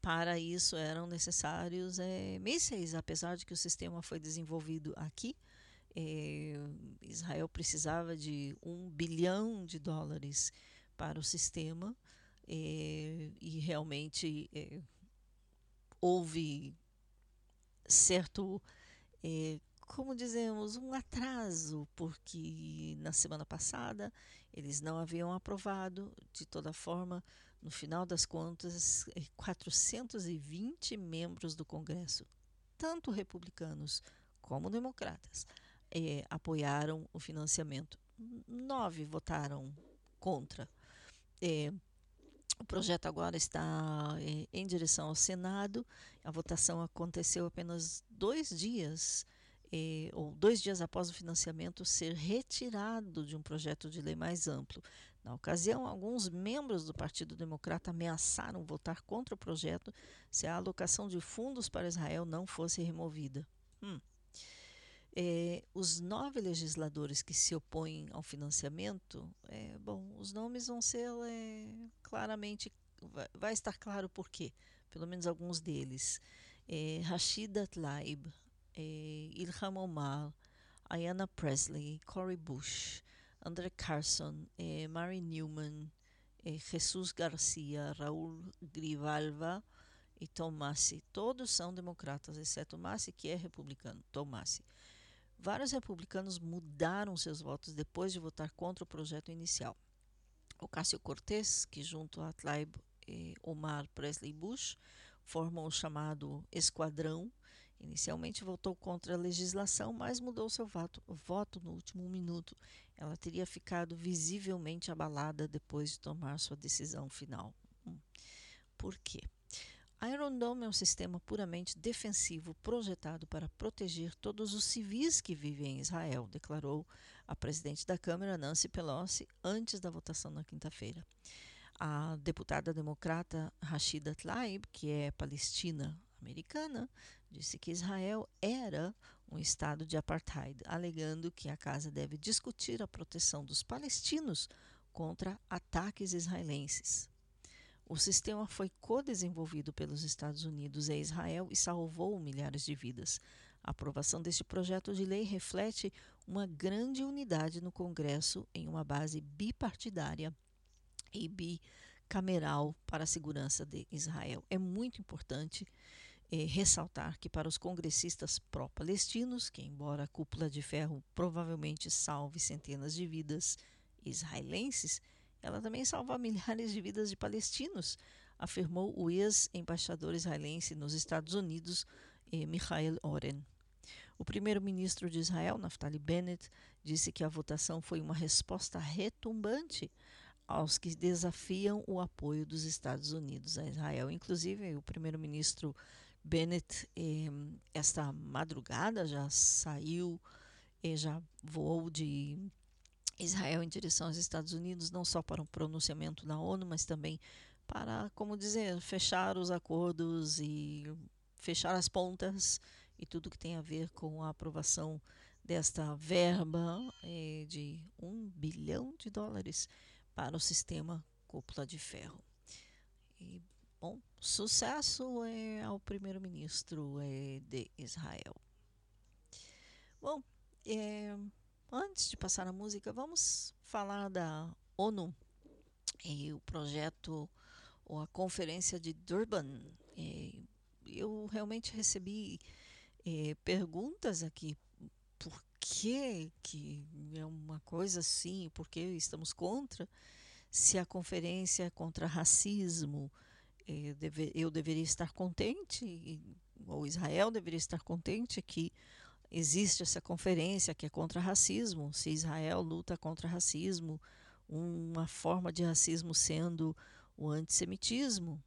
para isso eram necessários é, mísseis, apesar de que o sistema foi desenvolvido aqui. É, Israel precisava de um bilhão de dólares para o sistema é, e realmente é, houve certo é, como dizemos, um atraso, porque na semana passada eles não haviam aprovado, de toda forma, no final das contas, 420 membros do Congresso, tanto republicanos como democratas, eh, apoiaram o financiamento. Nove votaram contra. Eh, o projeto agora está eh, em direção ao Senado. A votação aconteceu apenas dois dias eh, ou dois dias após o financiamento ser retirado de um projeto de lei mais amplo. Na ocasião, alguns membros do Partido Democrata ameaçaram votar contra o projeto se a alocação de fundos para Israel não fosse removida. Hum. É, os nove legisladores que se opõem ao financiamento, é, bom, os nomes vão ser é, claramente, vai, vai, estar claro por quê, pelo menos alguns deles. É, Rashida Tlaib, Ilham Omar, Ayanna Presley, Cory Bush, André Carson, Mary Newman, Jesus Garcia, Raul Grivalva e Tom Massi. Todos são democratas, exceto Massi, que é republicano. Tom. Vários republicanos mudaram seus votos depois de votar contra o projeto inicial. O Cássio Cortez, que junto a Tlaib eh, Omar Presley Bush formam o chamado Esquadrão, Inicialmente votou contra a legislação, mas mudou seu voto, voto no último minuto. Ela teria ficado visivelmente abalada depois de tomar sua decisão final. Hum. Por quê? Iron Dome é um sistema puramente defensivo projetado para proteger todos os civis que vivem em Israel, declarou a presidente da Câmara, Nancy Pelosi, antes da votação na quinta-feira. A deputada democrata Rashida Tlaib, que é palestina americana, disse que Israel era um estado de apartheid, alegando que a casa deve discutir a proteção dos palestinos contra ataques israelenses. O sistema foi co-desenvolvido pelos Estados Unidos e Israel e salvou milhares de vidas. A aprovação deste projeto de lei reflete uma grande unidade no Congresso em uma base bipartidária e bicameral para a segurança de Israel. É muito importante é, ressaltar que para os congressistas pró-palestinos, que embora a cúpula de ferro provavelmente salve centenas de vidas israelenses, ela também salva milhares de vidas de palestinos, afirmou o ex-embaixador israelense nos Estados Unidos, eh, Michael Oren. O primeiro-ministro de Israel, Naftali Bennett, disse que a votação foi uma resposta retumbante aos que desafiam o apoio dos Estados Unidos a Israel. Inclusive, o primeiro-ministro Bennett, eh, esta madrugada, já saiu, eh, já voou de Israel em direção aos Estados Unidos, não só para um pronunciamento na ONU, mas também para, como dizer, fechar os acordos e fechar as pontas e tudo que tem a ver com a aprovação desta verba eh, de um bilhão de dólares para o sistema cúpula de ferro. E Bom, sucesso é ao primeiro-ministro é, de Israel. Bom, é, antes de passar a música, vamos falar da ONU e o projeto ou a conferência de Durban. É, eu realmente recebi perguntas aqui. Por que, que é uma coisa assim? Por que estamos contra? Se a conferência é contra racismo, eu deveria estar contente, ou Israel deveria estar contente que existe essa conferência que é contra racismo. Se Israel luta contra racismo, uma forma de racismo sendo o antissemitismo.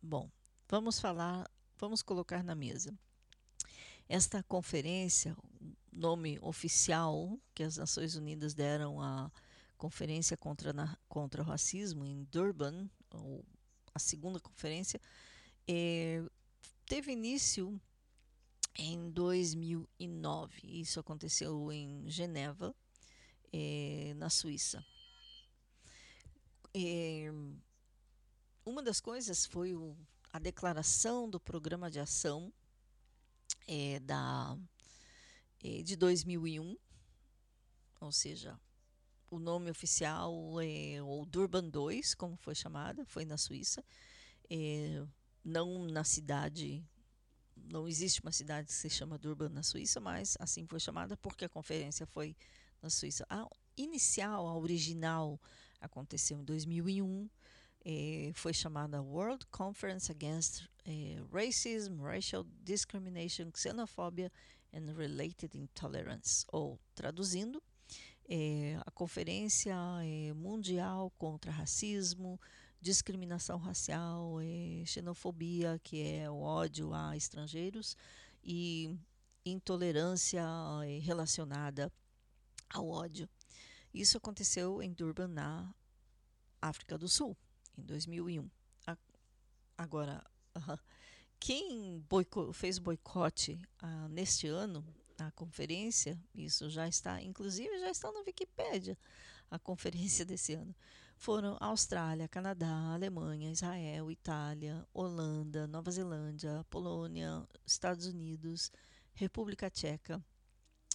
Bom, vamos falar, vamos colocar na mesa. Esta conferência, nome oficial que as Nações Unidas deram à Conferência contra, contra o Racismo em Durban, a segunda conferência, é, teve início em 2009. Isso aconteceu em Geneva, é, na Suíça. É, uma das coisas foi o, a declaração do programa de ação é, da, de 2001, ou seja, o nome oficial é o Durban 2, como foi chamada, foi na Suíça, não na cidade, não existe uma cidade que se chama Durban na Suíça, mas assim foi chamada porque a conferência foi na Suíça. A inicial, a original, aconteceu em 2001, é, foi chamada World Conference Against é, Racism, Racial Discrimination, Xenophobia and Related Intolerance, ou traduzindo, é, a Conferência Mundial contra Racismo, Discriminação Racial, é, Xenofobia, que é o ódio a estrangeiros, e intolerância é, relacionada ao ódio. Isso aconteceu em Durban, na África do Sul, em 2001. Agora, quem boico fez boicote uh, neste ano a conferência, isso já está, inclusive já está na Wikipédia, a conferência desse ano, foram Austrália, Canadá, Alemanha, Israel, Itália, Holanda, Nova Zelândia, Polônia, Estados Unidos, República Tcheca.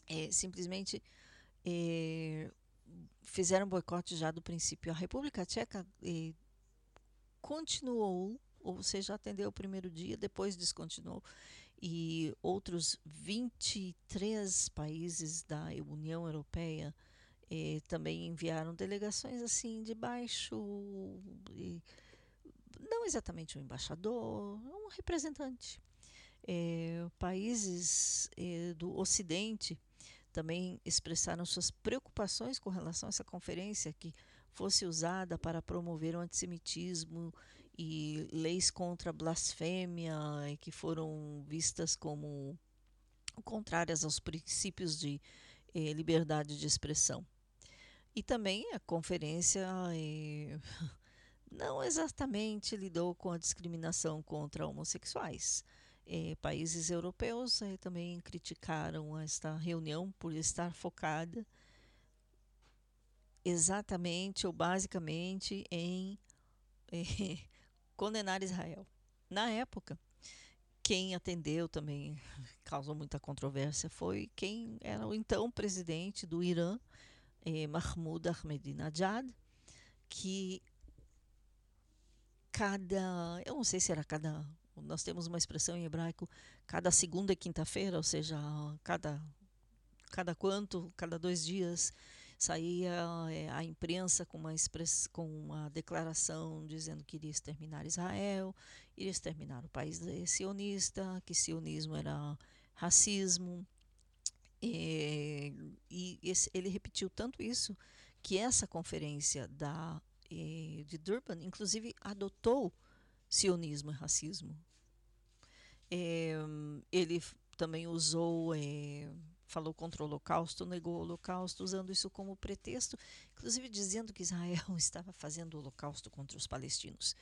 É, simplesmente é, fizeram boicote já do princípio. A República Tcheca é, continuou, ou seja, atendeu o primeiro dia, depois descontinuou e outros 23 países da União Europeia eh, também enviaram delegações assim de baixo, e, não exatamente um embaixador, um representante. Eh, países eh, do Ocidente também expressaram suas preocupações com relação a essa conferência que fosse usada para promover o antissemitismo e leis contra a blasfêmia que foram vistas como contrárias aos princípios de eh, liberdade de expressão. E também a conferência não exatamente lidou com a discriminação contra homossexuais. Eh, países europeus eh, também criticaram esta reunião por estar focada exatamente ou basicamente em eh, condenar Israel. Na época, quem atendeu também causou muita controvérsia foi quem era o então presidente do Irã, eh, Mahmoud Ahmadinejad, que cada, eu não sei se era cada, nós temos uma expressão em hebraico, cada segunda e quinta-feira, ou seja, cada cada quanto, cada dois dias, saía é, a imprensa com uma, express, com uma declaração dizendo que iria exterminar Israel, iria exterminar o país sionista, que sionismo era racismo. E, e esse, ele repetiu tanto isso que essa conferência da, eh, de Durban, inclusive, adotou sionismo e racismo. É, ele também usou é, falou contra o Holocausto, negou o Holocausto, usando isso como pretexto, inclusive dizendo que Israel estava fazendo o Holocausto contra os palestinos.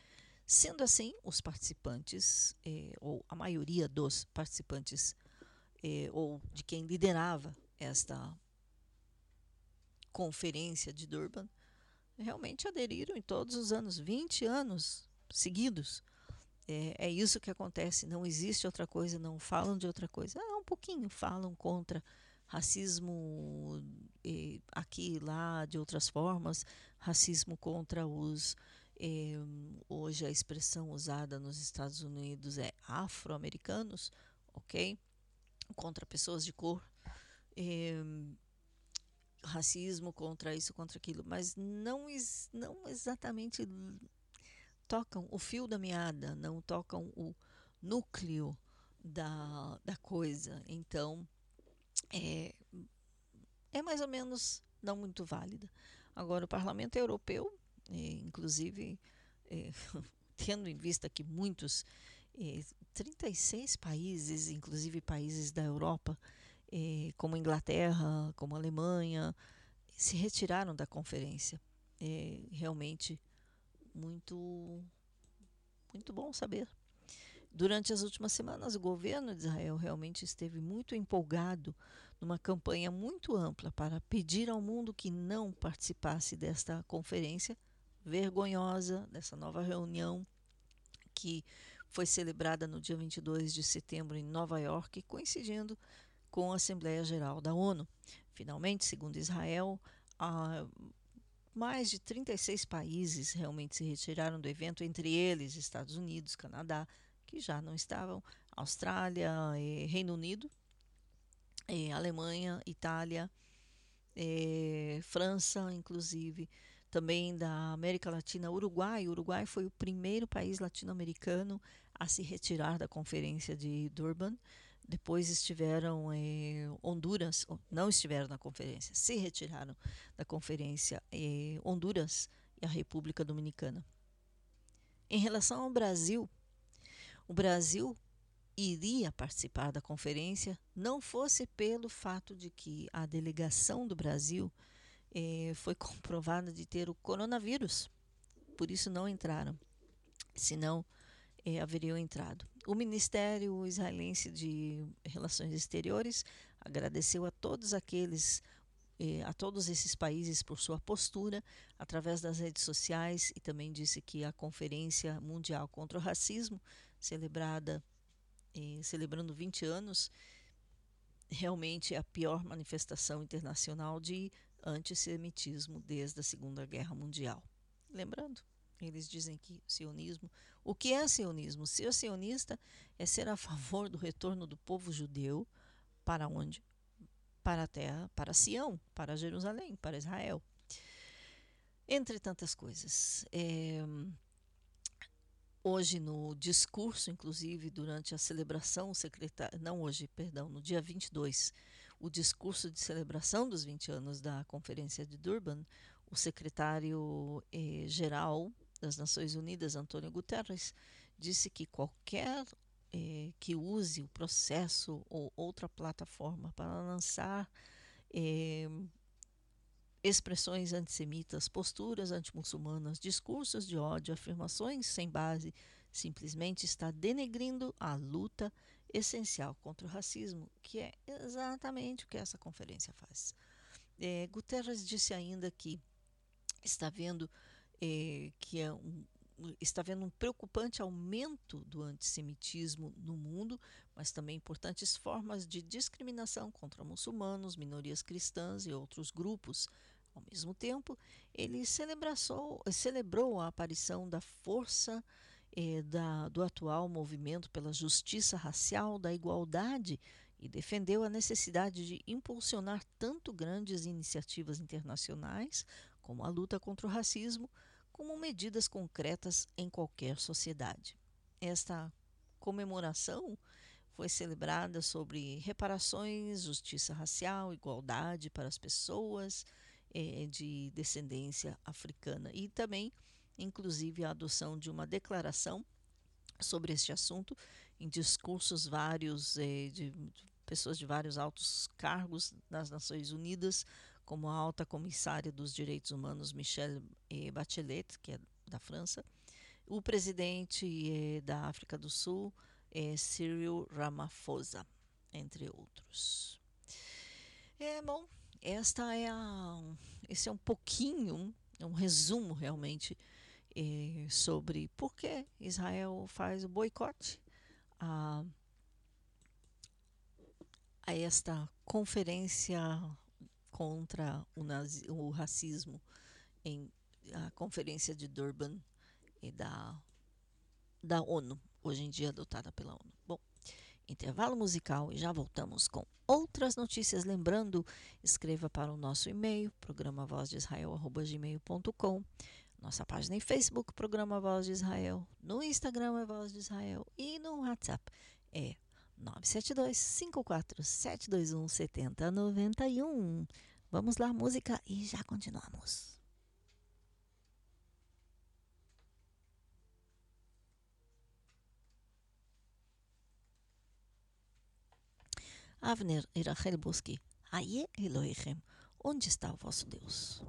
Sendo assim, os participantes, eh, ou a maioria dos participantes, eh, ou de quem liderava esta conferência de Durban, realmente aderiram em todos os anos, 20 anos seguidos. É, é, isso que acontece, não existe outra coisa, não falam de outra coisa. Ah, um pouquinho falam contra racismo eh, aqui e lá de outras formas, racismo contra os. Eh, hoje a expressão usada nos Estados Unidos é afro-americanos, ok? Contra pessoas de cor. Eh, racismo contra isso, contra aquilo, mas não, não exatamente tocam o fio da meada, não tocam o núcleo da, da coisa. Então, é, é mais ou menos não muito válida. Agora, o Parlamento Europeu, é, inclusive, é, tendo em vista que muitos eh, 36 países, inclusive países da Europa, eh, como Inglaterra, como Alemanha, se retiraram da conferência. É realmente muito, muito bom saber. Durante as últimas semanas, o governo de Israel realmente esteve muito empolgado numa campanha muito ampla para pedir ao mundo que não participasse desta conferência vergonhosa, dessa nova reunião que foi celebrada no dia 22 de setembro em Nova York, coincidindo com a Assembleia Geral da ONU. Finalmente, segundo Israel, mais de 36 países realmente se retiraram do evento, entre eles Estados Unidos, Canadá, que já não estavam, Austrália, eh, Reino Unido, eh, Alemanha, Itália, eh, França, inclusive, também da América Latina, Uruguai. O Uruguai foi o primeiro país latino-americano a se retirar da Conferência de Durban. Depois estiveram eh, Honduras, não estiveram na conferência, se retiraram da conferência eh, Honduras e a República Dominicana. Em relação ao Brasil, o Brasil iria participar da conferência não fosse pelo fato de que a delegação do Brasil eh, foi comprovada de ter o coronavírus, por isso não entraram. Senão, eh, haveriam entrado. O Ministério Israelense de Relações Exteriores agradeceu a todos aqueles, eh, a todos esses países por sua postura através das redes sociais e também disse que a Conferência Mundial contra o Racismo, celebrada, eh, celebrando 20 anos, realmente é a pior manifestação internacional de antissemitismo desde a Segunda Guerra Mundial. Lembrando, eles dizem que sionismo. O que é sionismo? Ser sionista é ser a favor do retorno do povo judeu para onde? Para a terra, para Sião, para Jerusalém, para Israel. Entre tantas coisas. É, hoje, no discurso, inclusive, durante a celebração, o secretário. Não hoje, perdão, no dia 22, o discurso de celebração dos 20 anos da Conferência de Durban, o secretário-geral eh, das Nações Unidas, Antônio Guterres, disse que qualquer eh, que use o processo ou outra plataforma para lançar eh, expressões antissemitas, posturas antimuçulmanas, discursos de ódio, afirmações sem base, simplesmente está denegrindo a luta essencial contra o racismo, que é exatamente o que essa conferência faz. Eh, Guterres disse ainda que está vendo é, que é um, está havendo um preocupante aumento do antissemitismo no mundo, mas também importantes formas de discriminação contra muçulmanos, minorias cristãs e outros grupos. Ao mesmo tempo, ele celebrou a aparição da força eh, da, do atual movimento pela justiça racial, da igualdade, e defendeu a necessidade de impulsionar tanto grandes iniciativas internacionais como a luta contra o racismo, como medidas concretas em qualquer sociedade. Esta comemoração foi celebrada sobre reparações, justiça racial, igualdade para as pessoas eh, de descendência africana e também, inclusive, a adoção de uma declaração sobre este assunto em discursos vários eh, de, pessoas de vários altos cargos das Nações Unidas, como a alta comissária dos direitos humanos Michelle eh, Bachelet, que é da França, o presidente eh, da África do Sul, é Cyril Ramaphosa, entre outros. É bom, esta é a, esse é um pouquinho, um resumo realmente é, sobre por que Israel faz o boicote a, a esta conferência contra o, nazi, o racismo em a Conferência de Durban e da, da ONU, hoje em dia adotada pela ONU. Bom, intervalo musical e já voltamos com outras notícias. Lembrando, escreva para o nosso e-mail, programa voz de Israel, nossa página em Facebook, Programa Voz de Israel. No Instagram é Voz de Israel. E no WhatsApp é 972-54721-7091. Vamos lá, música, e já continuamos. Avner e Rachel Busky, Aie Elohechem, onde está o vosso Deus?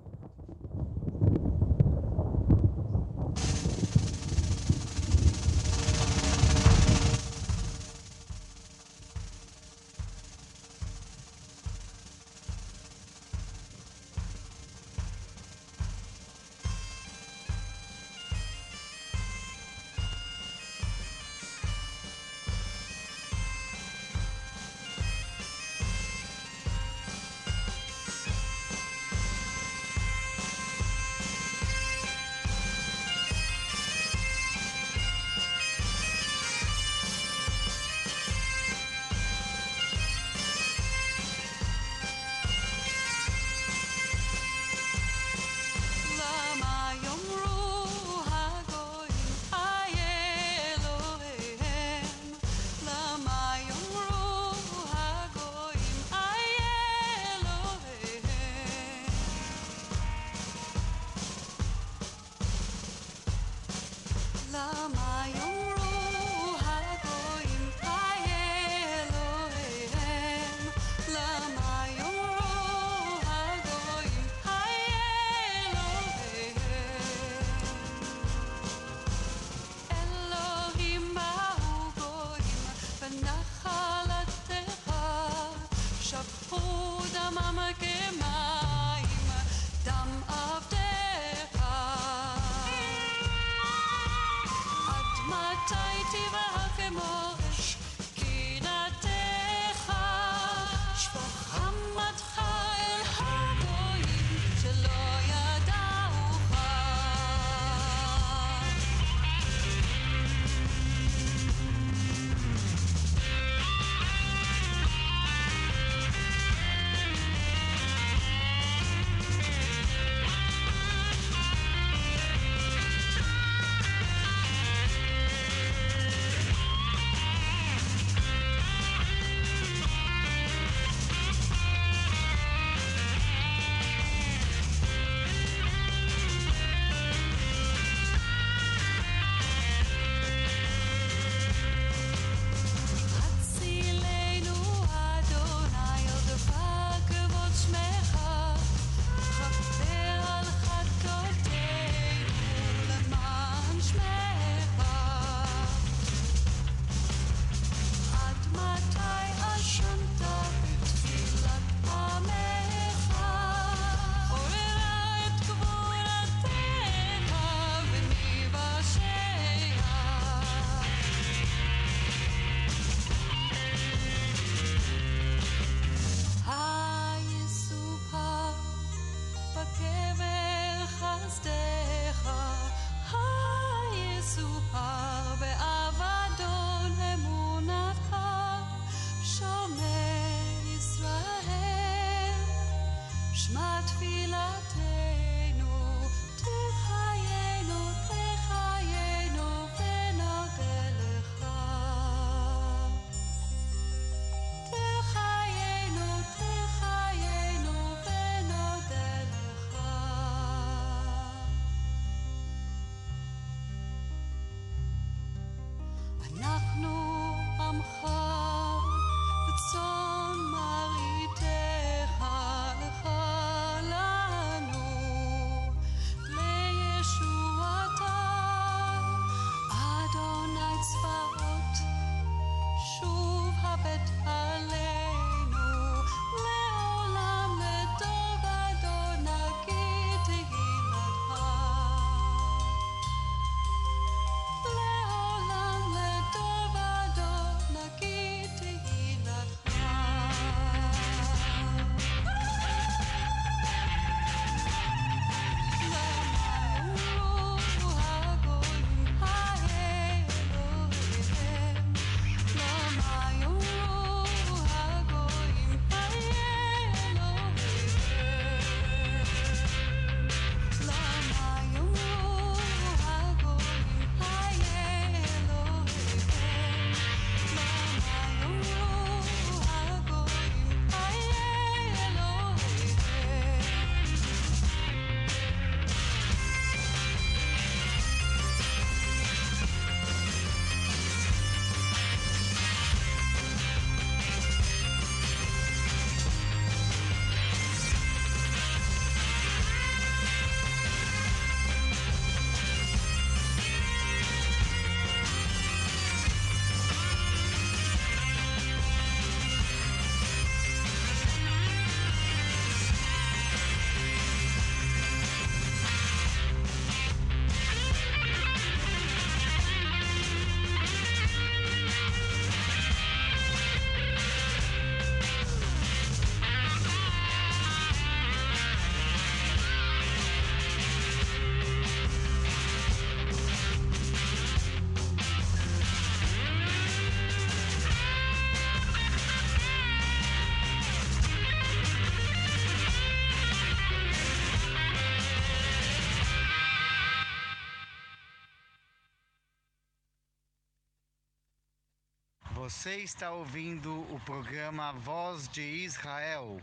Você está ouvindo o programa Voz de Israel,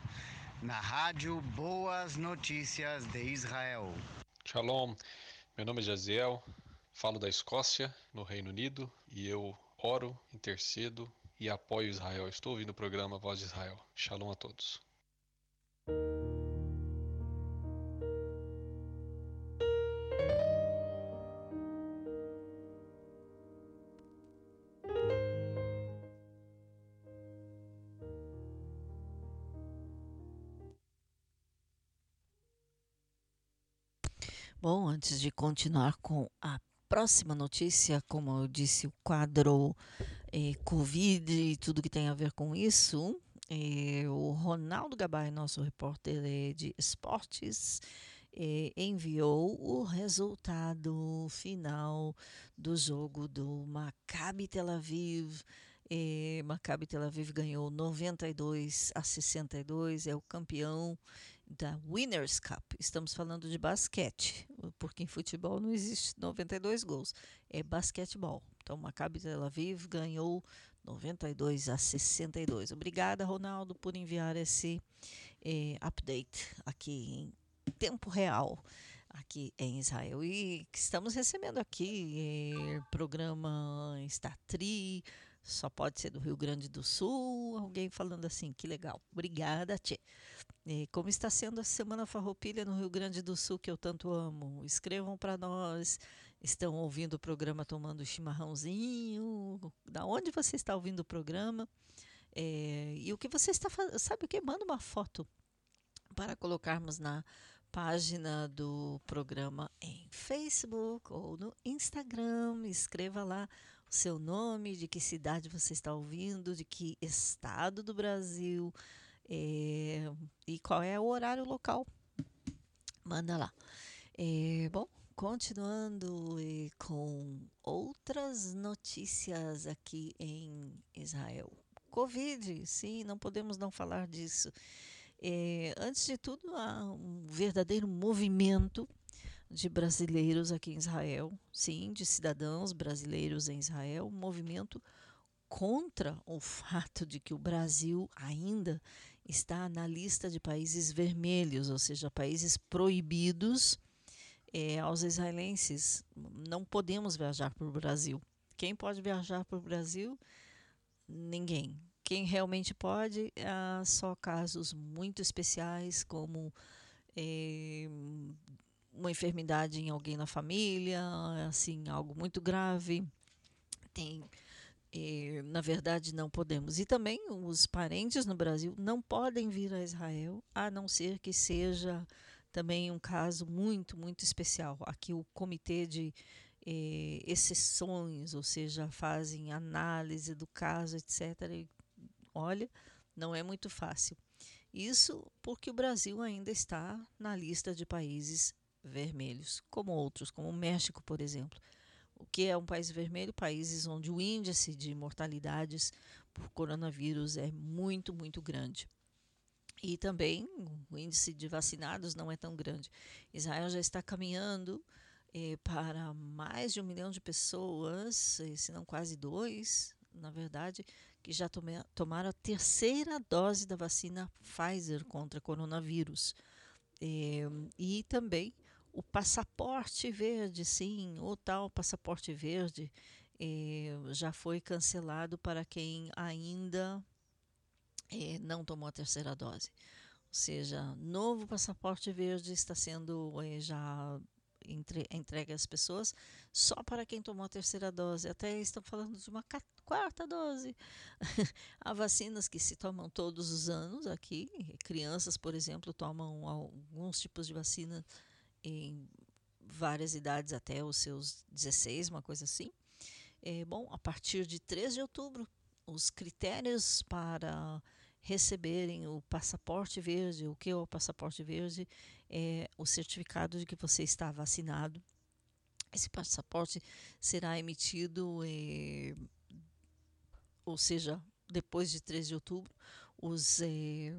na rádio Boas Notícias de Israel. Shalom, meu nome é Jaziel, falo da Escócia, no Reino Unido, e eu oro, intercedo e apoio Israel. Estou ouvindo o programa Voz de Israel. Shalom a todos. Bom, antes de continuar com a próxima notícia, como eu disse, o quadro eh, Covid e tudo que tem a ver com isso, eh, o Ronaldo Gabay, nosso repórter eh, de esportes, enviou o resultado final do jogo do Maccabi Tel Aviv. Maccabi Tel Aviv ganhou 92 a 62, é o campeão da Winners Cup. Estamos falando de basquete, porque em futebol não existe 92 gols, é basquetebol. Então, Maccabi Tel Aviv ganhou 92 a 62. Obrigada, Ronaldo, por enviar esse eh, update aqui em tempo real aqui em Israel. E estamos recebendo aqui eh, programa Statri, só pode ser do Rio Grande do Sul. Alguém falando assim, que legal. Obrigada, Tchê. E como está sendo a Semana Farroupilha no Rio Grande do Sul, que eu tanto amo? Escrevam para nós. Estão ouvindo o programa tomando chimarrãozinho? Da onde você está ouvindo o programa? É, e o que você está fazendo? Sabe o que? Manda uma foto para colocarmos na página do programa em Facebook ou no Instagram. Escreva lá seu nome, de que cidade você está ouvindo, de que estado do Brasil é, e qual é o horário local. Manda lá. É, bom, continuando é, com outras notícias aqui em Israel. Covid, sim, não podemos não falar disso. É, antes de tudo, há um verdadeiro movimento de brasileiros aqui em Israel, sim, de cidadãos brasileiros em Israel, um movimento contra o fato de que o Brasil ainda está na lista de países vermelhos, ou seja, países proibidos é, aos israelenses. Não podemos viajar para o Brasil. Quem pode viajar para o Brasil? Ninguém. Quem realmente pode, é só casos muito especiais, como é, uma enfermidade em alguém na família, assim, algo muito grave. Tem e, na verdade, não podemos. E também os parentes no Brasil não podem vir a Israel, a não ser que seja também um caso muito, muito especial. Aqui o comitê de eh, exceções, ou seja, fazem análise do caso, etc. E, olha, não é muito fácil. Isso porque o Brasil ainda está na lista de países vermelhos, como outros, como o México, por exemplo. O que é um país vermelho? Países onde o índice de mortalidades por coronavírus é muito, muito grande. E também o índice de vacinados não é tão grande. Israel já está caminhando eh, para mais de um milhão de pessoas, eh, se não quase dois, na verdade, que já tome, tomaram a terceira dose da vacina Pfizer contra coronavírus. Eh, e também o passaporte verde, sim, o tal passaporte verde eh, já foi cancelado para quem ainda eh, não tomou a terceira dose. Ou seja, novo passaporte verde está sendo eh, já entre, entregue às pessoas só para quem tomou a terceira dose. Até estão falando de uma quarta dose. Há vacinas que se tomam todos os anos aqui. Crianças, por exemplo, tomam alguns tipos de vacina em várias idades até os seus 16, uma coisa assim. É, bom, a partir de 3 de outubro, os critérios para receberem o passaporte verde, o que é o passaporte verde? É o certificado de que você está vacinado. Esse passaporte será emitido, é, ou seja, depois de 3 de outubro, os, é,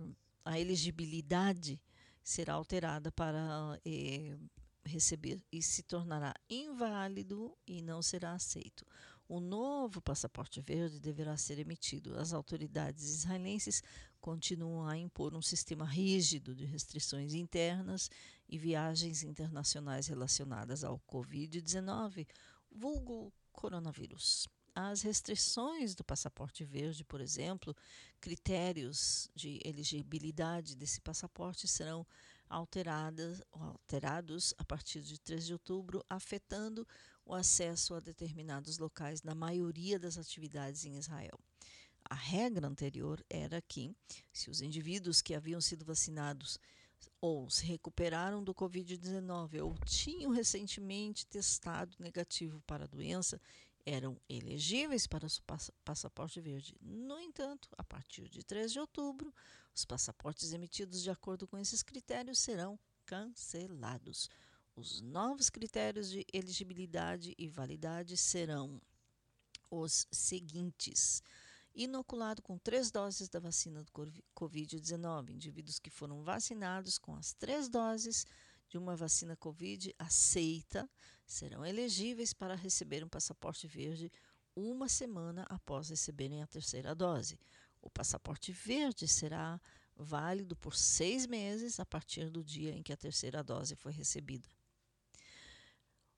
a elegibilidade será alterada para eh, receber e se tornará inválido e não será aceito. O novo passaporte verde deverá ser emitido. As autoridades israelenses continuam a impor um sistema rígido de restrições internas e viagens internacionais relacionadas ao Covid-19, vulgo coronavírus. As restrições do passaporte verde, por exemplo, critérios de elegibilidade desse passaporte serão alteradas, alterados a partir de 3 de outubro, afetando o acesso a determinados locais na maioria das atividades em Israel. A regra anterior era que, se os indivíduos que haviam sido vacinados ou se recuperaram do Covid-19 ou tinham recentemente testado negativo para a doença, eram elegíveis para o passaporte verde. No entanto, a partir de 3 de outubro, os passaportes emitidos de acordo com esses critérios serão cancelados. Os novos critérios de elegibilidade e validade serão os seguintes: inoculado com três doses da vacina do Covid-19, indivíduos que foram vacinados com as três doses de uma vacina Covid aceita serão elegíveis para receber um passaporte verde uma semana após receberem a terceira dose. O passaporte verde será válido por seis meses a partir do dia em que a terceira dose foi recebida.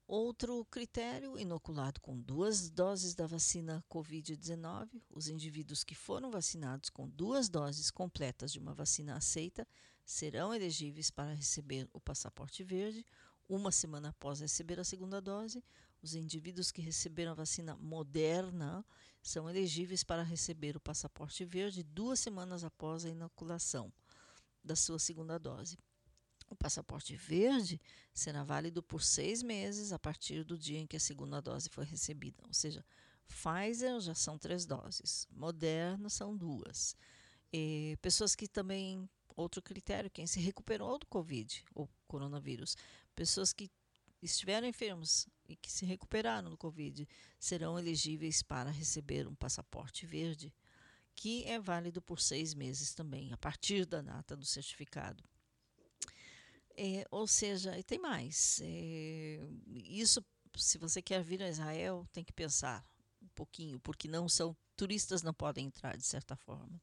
Outro critério, inoculado com duas doses da vacina Covid-19, os indivíduos que foram vacinados com duas doses completas de uma vacina aceita serão elegíveis para receber o passaporte verde uma semana após receber a segunda dose. Os indivíduos que receberam a vacina moderna são elegíveis para receber o passaporte verde duas semanas após a inoculação da sua segunda dose. O passaporte verde será válido por seis meses a partir do dia em que a segunda dose foi recebida. Ou seja, Pfizer já são três doses, Moderna são duas. E pessoas que também, outro critério, quem se recuperou do Covid, ou coronavírus, pessoas que estiveram enfermos e que se recuperaram do Covid serão elegíveis para receber um passaporte verde, que é válido por seis meses também, a partir da data do certificado. É, ou seja, e tem mais. É, isso, se você quer vir a Israel, tem que pensar um pouquinho, porque não são turistas não podem entrar de certa forma.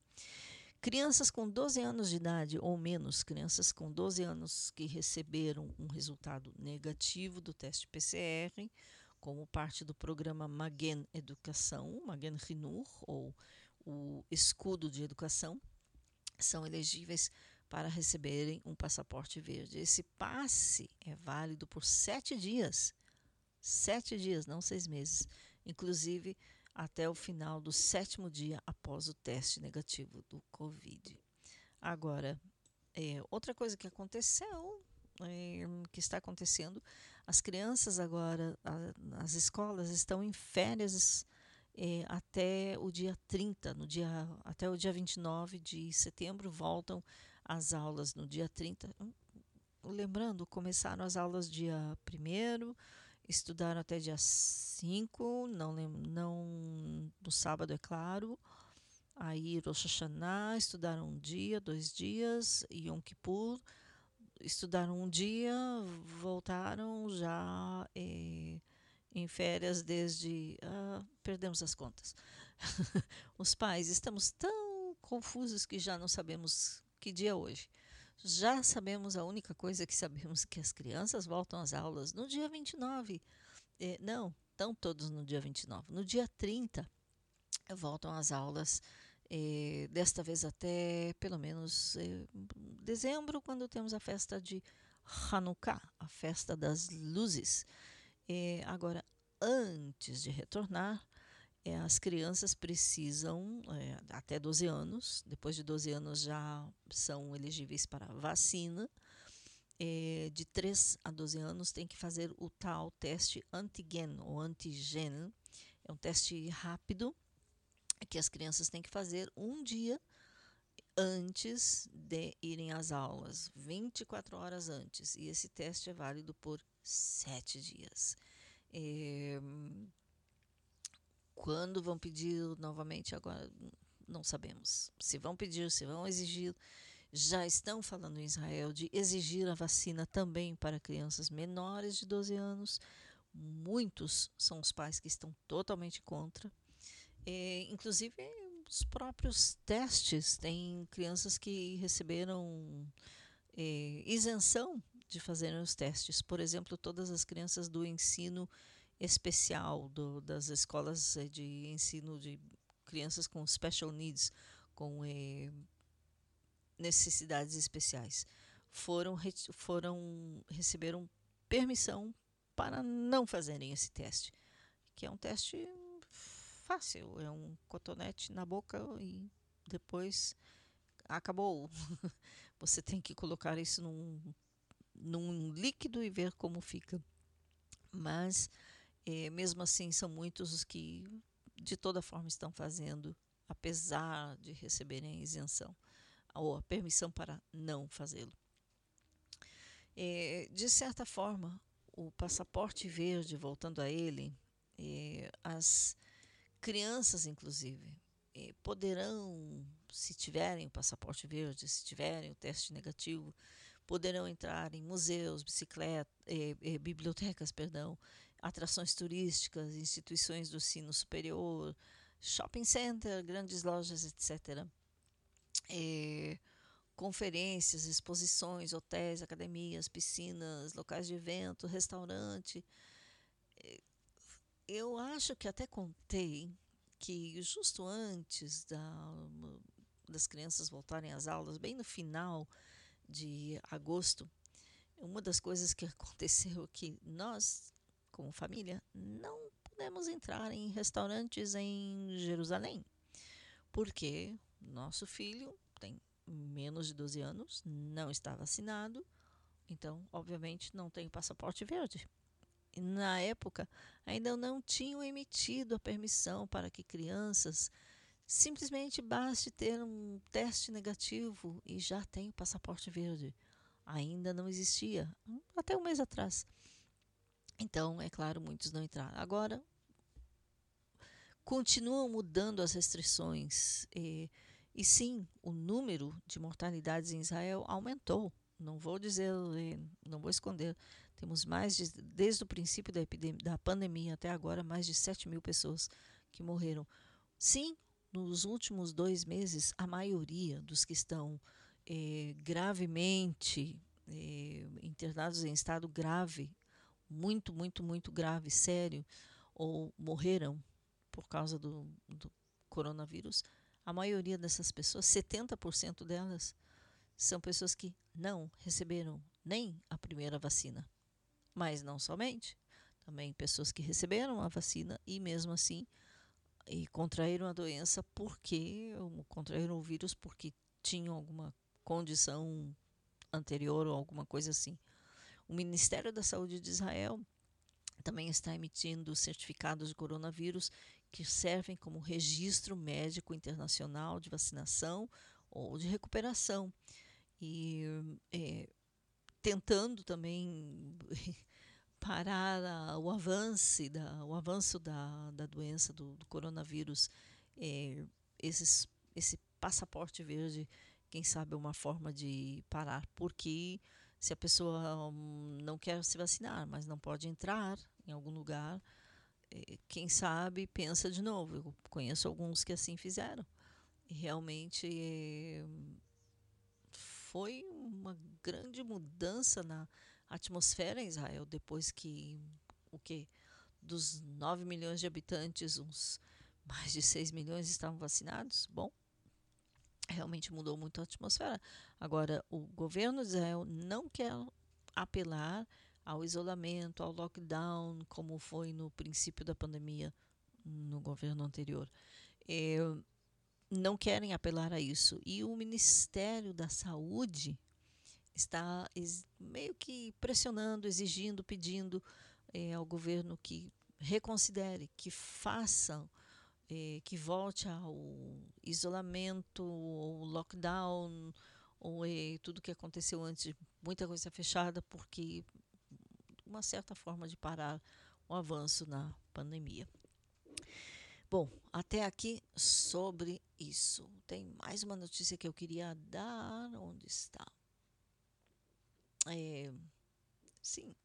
Crianças com 12 anos de idade ou menos, crianças com 12 anos que receberam um resultado negativo do teste PCR, como parte do programa Magen Educação, Magen Rinur, ou o escudo de educação, são elegíveis para receberem um passaporte verde. Esse passe é válido por sete dias. Sete dias, não seis meses. Inclusive até o final do sétimo dia após o teste negativo do Covid. Agora, é, outra coisa que aconteceu, é, que está acontecendo, as crianças agora, a, as escolas estão em férias é, até o dia 30, no dia, até o dia 29 de setembro voltam as aulas no dia 30. Hum, lembrando, começaram as aulas dia 1 estudaram até dia 5, não, não no sábado, é claro. Aí Rosh Hashanah, estudaram um dia, dois dias, Yom Kippur, estudaram um dia, voltaram já eh, em férias desde. Ah, perdemos as contas. Os pais estamos tão confusos que já não sabemos que dia é hoje. Já sabemos a única coisa que sabemos que as crianças voltam às aulas no dia 29. É, não, estão todos no dia 29. No dia 30 voltam às aulas, é, desta vez até pelo menos é, dezembro, quando temos a festa de Hanukkah, a festa das luzes. É, agora, antes de retornar, é, as crianças precisam, é, até 12 anos, depois de 12 anos já são elegíveis para vacina. É, de 3 a 12 anos tem que fazer o tal teste antigen ou antigen. É um teste rápido que as crianças têm que fazer um dia antes de irem às aulas, 24 horas antes. E esse teste é válido por 7 dias. É, quando vão pedir novamente, agora não sabemos. Se vão pedir, se vão exigir. Já estão falando em Israel de exigir a vacina também para crianças menores de 12 anos. Muitos são os pais que estão totalmente contra. É, inclusive, os próprios testes. Tem crianças que receberam é, isenção de fazerem os testes. Por exemplo, todas as crianças do ensino especial, do, das escolas é, de ensino de crianças com special needs, com é, necessidades especiais, foram, foram receberam permissão para não fazerem esse teste, que é um teste fácil, é um cotonete na boca e depois acabou. Você tem que colocar isso num, num líquido e ver como fica. Mas, é, mesmo assim, são muitos os que, de toda forma, estão fazendo, apesar de receberem a isenção ou a permissão para não fazê-lo. É, de certa forma, o passaporte verde, voltando a ele, é, as crianças, inclusive, é, poderão, se tiverem o passaporte verde, se tiverem o teste negativo, poderão entrar em museus, bicicleta, bibliotecas, perdão, atrações turísticas, instituições do ensino superior, shopping center, grandes lojas, etc. É, conferências, exposições, hotéis, academias, piscinas, locais de evento, restaurante. É, eu acho que até contei que justo antes da, das crianças voltarem às aulas, bem no final de agosto, uma das coisas que aconteceu é que nós, como família, não pudemos entrar em restaurantes em Jerusalém, porque nosso filho tem menos de 12 anos, não está vacinado, então, obviamente, não tem passaporte verde. E na época, ainda não tinham emitido a permissão para que crianças simplesmente baste ter um teste negativo e já tem o passaporte verde. Ainda não existia, até um mês atrás. Então, é claro, muitos não entraram. Agora, continuam mudando as restrições. E, e sim, o número de mortalidades em Israel aumentou. Não vou dizer, não vou esconder. Temos mais de, desde o princípio da, epidemia, da pandemia até agora, mais de 7 mil pessoas que morreram. Sim, nos últimos dois meses, a maioria dos que estão eh, gravemente eh, internados em estado grave, muito, muito, muito grave, sério, ou morreram por causa do, do coronavírus, a maioria dessas pessoas, 70% delas, são pessoas que não receberam nem a primeira vacina. Mas não somente, também pessoas que receberam a vacina e mesmo assim e contraíram a doença porque contraíram o vírus porque tinham alguma condição anterior ou alguma coisa assim. O Ministério da Saúde de Israel também está emitindo certificados de coronavírus que servem como registro médico internacional de vacinação ou de recuperação. E é, tentando também parar a, o avanço da, o avanço da, da doença do, do coronavírus, é, esses, esse passaporte verde, quem sabe é uma forma de parar, porque se a pessoa hum, não quer se vacinar, mas não pode entrar em algum lugar, é, quem sabe pensa de novo. Eu conheço alguns que assim fizeram. E realmente foi uma grande mudança na atmosfera em Israel depois que o que dos 9 milhões de habitantes, uns mais de 6 milhões estavam vacinados. Bom, realmente mudou muito a atmosfera. Agora, o governo de Israel não quer apelar ao isolamento, ao lockdown, como foi no princípio da pandemia no governo anterior. É, não querem apelar a isso. E o Ministério da Saúde está meio que pressionando, exigindo, pedindo é, ao governo que reconsidere, que façam, é, que volte ao isolamento, ou lockdown, ou é, tudo que aconteceu antes, muita coisa fechada, porque uma certa forma de parar o avanço na pandemia. Bom, até aqui sobre isso. Tem mais uma notícia que eu queria dar. Onde está? É, sim.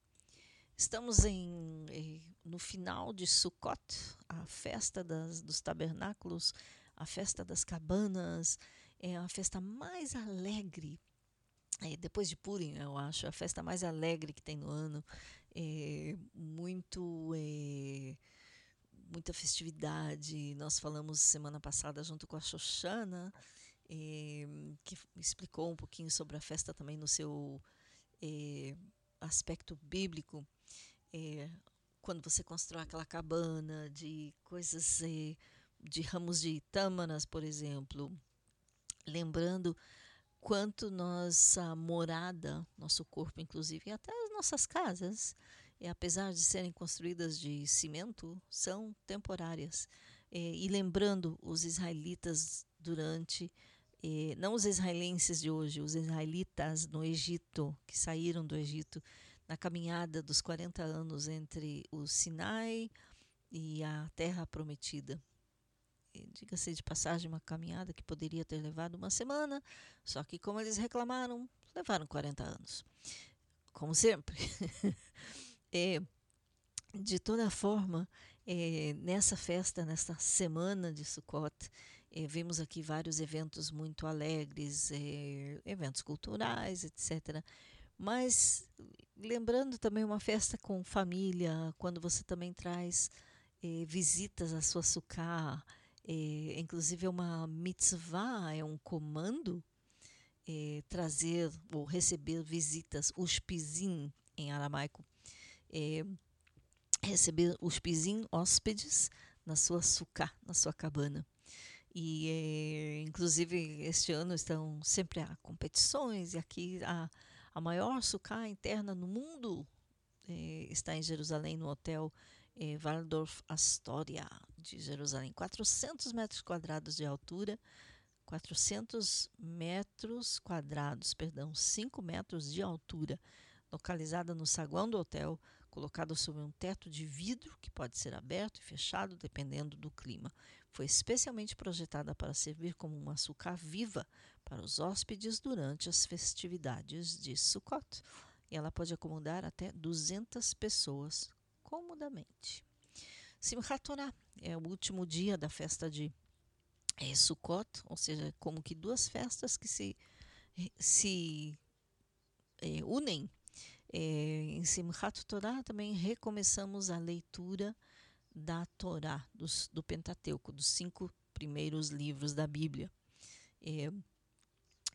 Estamos em, eh, no final de Sukkot, a festa das, dos tabernáculos, a festa das cabanas, é a festa mais alegre. É, depois de Purim, eu acho, a festa mais alegre que tem no ano. É, muito. É, muita festividade. Nós falamos semana passada junto com a Xoxana, é, que explicou um pouquinho sobre a festa também no seu é, aspecto bíblico. É, quando você constrói aquela cabana de coisas, é, de ramos de tâmaras, por exemplo, lembrando quanto nossa morada, nosso corpo, inclusive, e até as nossas casas, e apesar de serem construídas de cimento, são temporárias. e lembrando os israelitas durante, não os israelenses de hoje, os israelitas no Egito, que saíram do Egito na caminhada dos 40 anos entre o Sinai e a Terra Prometida. Diga-se de passagem, uma caminhada que poderia ter levado uma semana, só que, como eles reclamaram, levaram 40 anos. Como sempre. é, de toda forma, é, nessa festa, nessa semana de Sukkot, é, vimos aqui vários eventos muito alegres, é, eventos culturais, etc. Mas lembrando também uma festa com família, quando você também traz eh, visitas à sua suká, eh, inclusive é uma mitzvah, é um comando eh, trazer ou receber visitas, os pizim em aramaico, eh, receber os pizim hóspedes na sua suká, na sua cabana. E eh, inclusive este ano estão sempre há competições e aqui há a maior sucá interna no mundo eh, está em Jerusalém, no hotel eh, Waldorf Astoria de Jerusalém. 400 metros quadrados de altura, 400 metros quadrados, perdão, 5 metros de altura, localizada no saguão do hotel, colocado sob um teto de vidro que pode ser aberto e fechado dependendo do clima. Foi especialmente projetada para servir como uma sucá viva para os hóspedes durante as festividades de Sukkot. E ela pode acomodar até 200 pessoas comodamente. Simchat Torah é o último dia da festa de é, Sukkot, ou seja, como que duas festas que se, se é, unem. É, em Simchat Torah também recomeçamos a leitura da Torá, dos, do Pentateuco, dos cinco primeiros livros da Bíblia. É,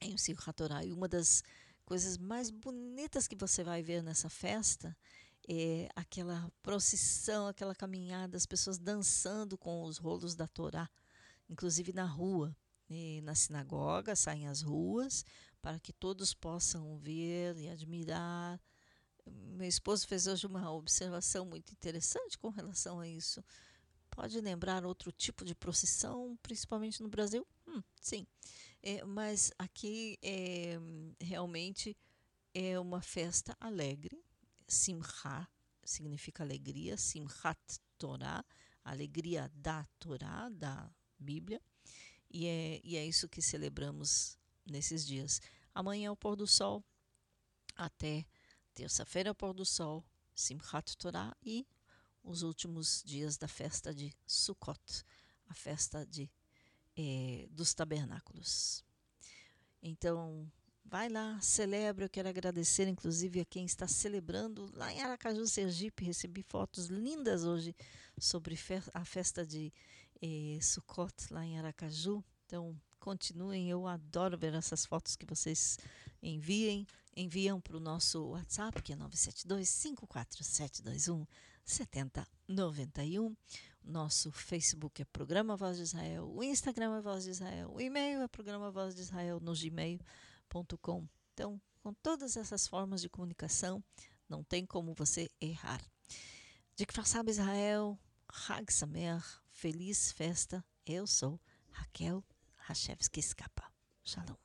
em Simchat Torah. E uma das coisas mais bonitas que você vai ver nessa festa é aquela procissão, aquela caminhada, as pessoas dançando com os rolos da Torá, inclusive na rua. E na sinagoga saem as ruas para que todos possam ver e admirar. Meu esposo fez hoje uma observação muito interessante com relação a isso. Pode lembrar outro tipo de procissão, principalmente no Brasil? Hum, sim. É, mas aqui é, realmente é uma festa alegre. Simcha significa alegria. Simchat Torah, alegria da Torá, da Bíblia. E é, e é isso que celebramos nesses dias. Amanhã é o pôr do sol, até terça-feira é o pôr do sol, Simchat Torah e os últimos dias da festa de Sukkot, a festa de é, dos tabernáculos. Então, vai lá, celebra. Eu quero agradecer, inclusive, a quem está celebrando lá em Aracaju, Sergipe. Recebi fotos lindas hoje sobre a festa de eh, Sukkot lá em Aracaju. Então, continuem. Eu adoro ver essas fotos que vocês enviem. Enviam para o nosso WhatsApp, que é 972 54721 7091. Nosso Facebook é Programa Voz de Israel, o Instagram é Voz de Israel, o e-mail é Programa Voz de Israel no gmail.com. Então, com todas essas formas de comunicação, não tem como você errar. De que sabe Israel, Hag Samer, feliz festa. Eu sou Raquel Hashevski Escapa. Shalom.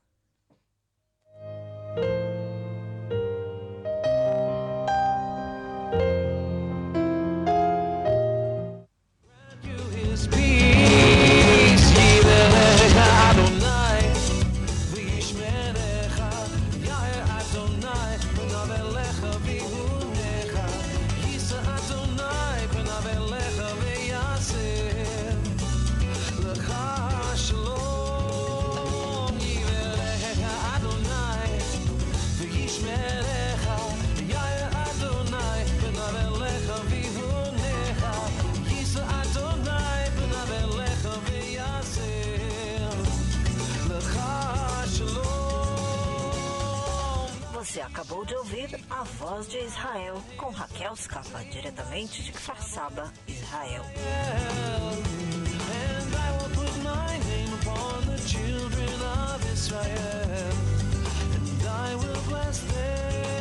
Acabou de ouvir A Voz de Israel com Raquel Scapa, diretamente de Kfar Israel. Israel, and I will bless them.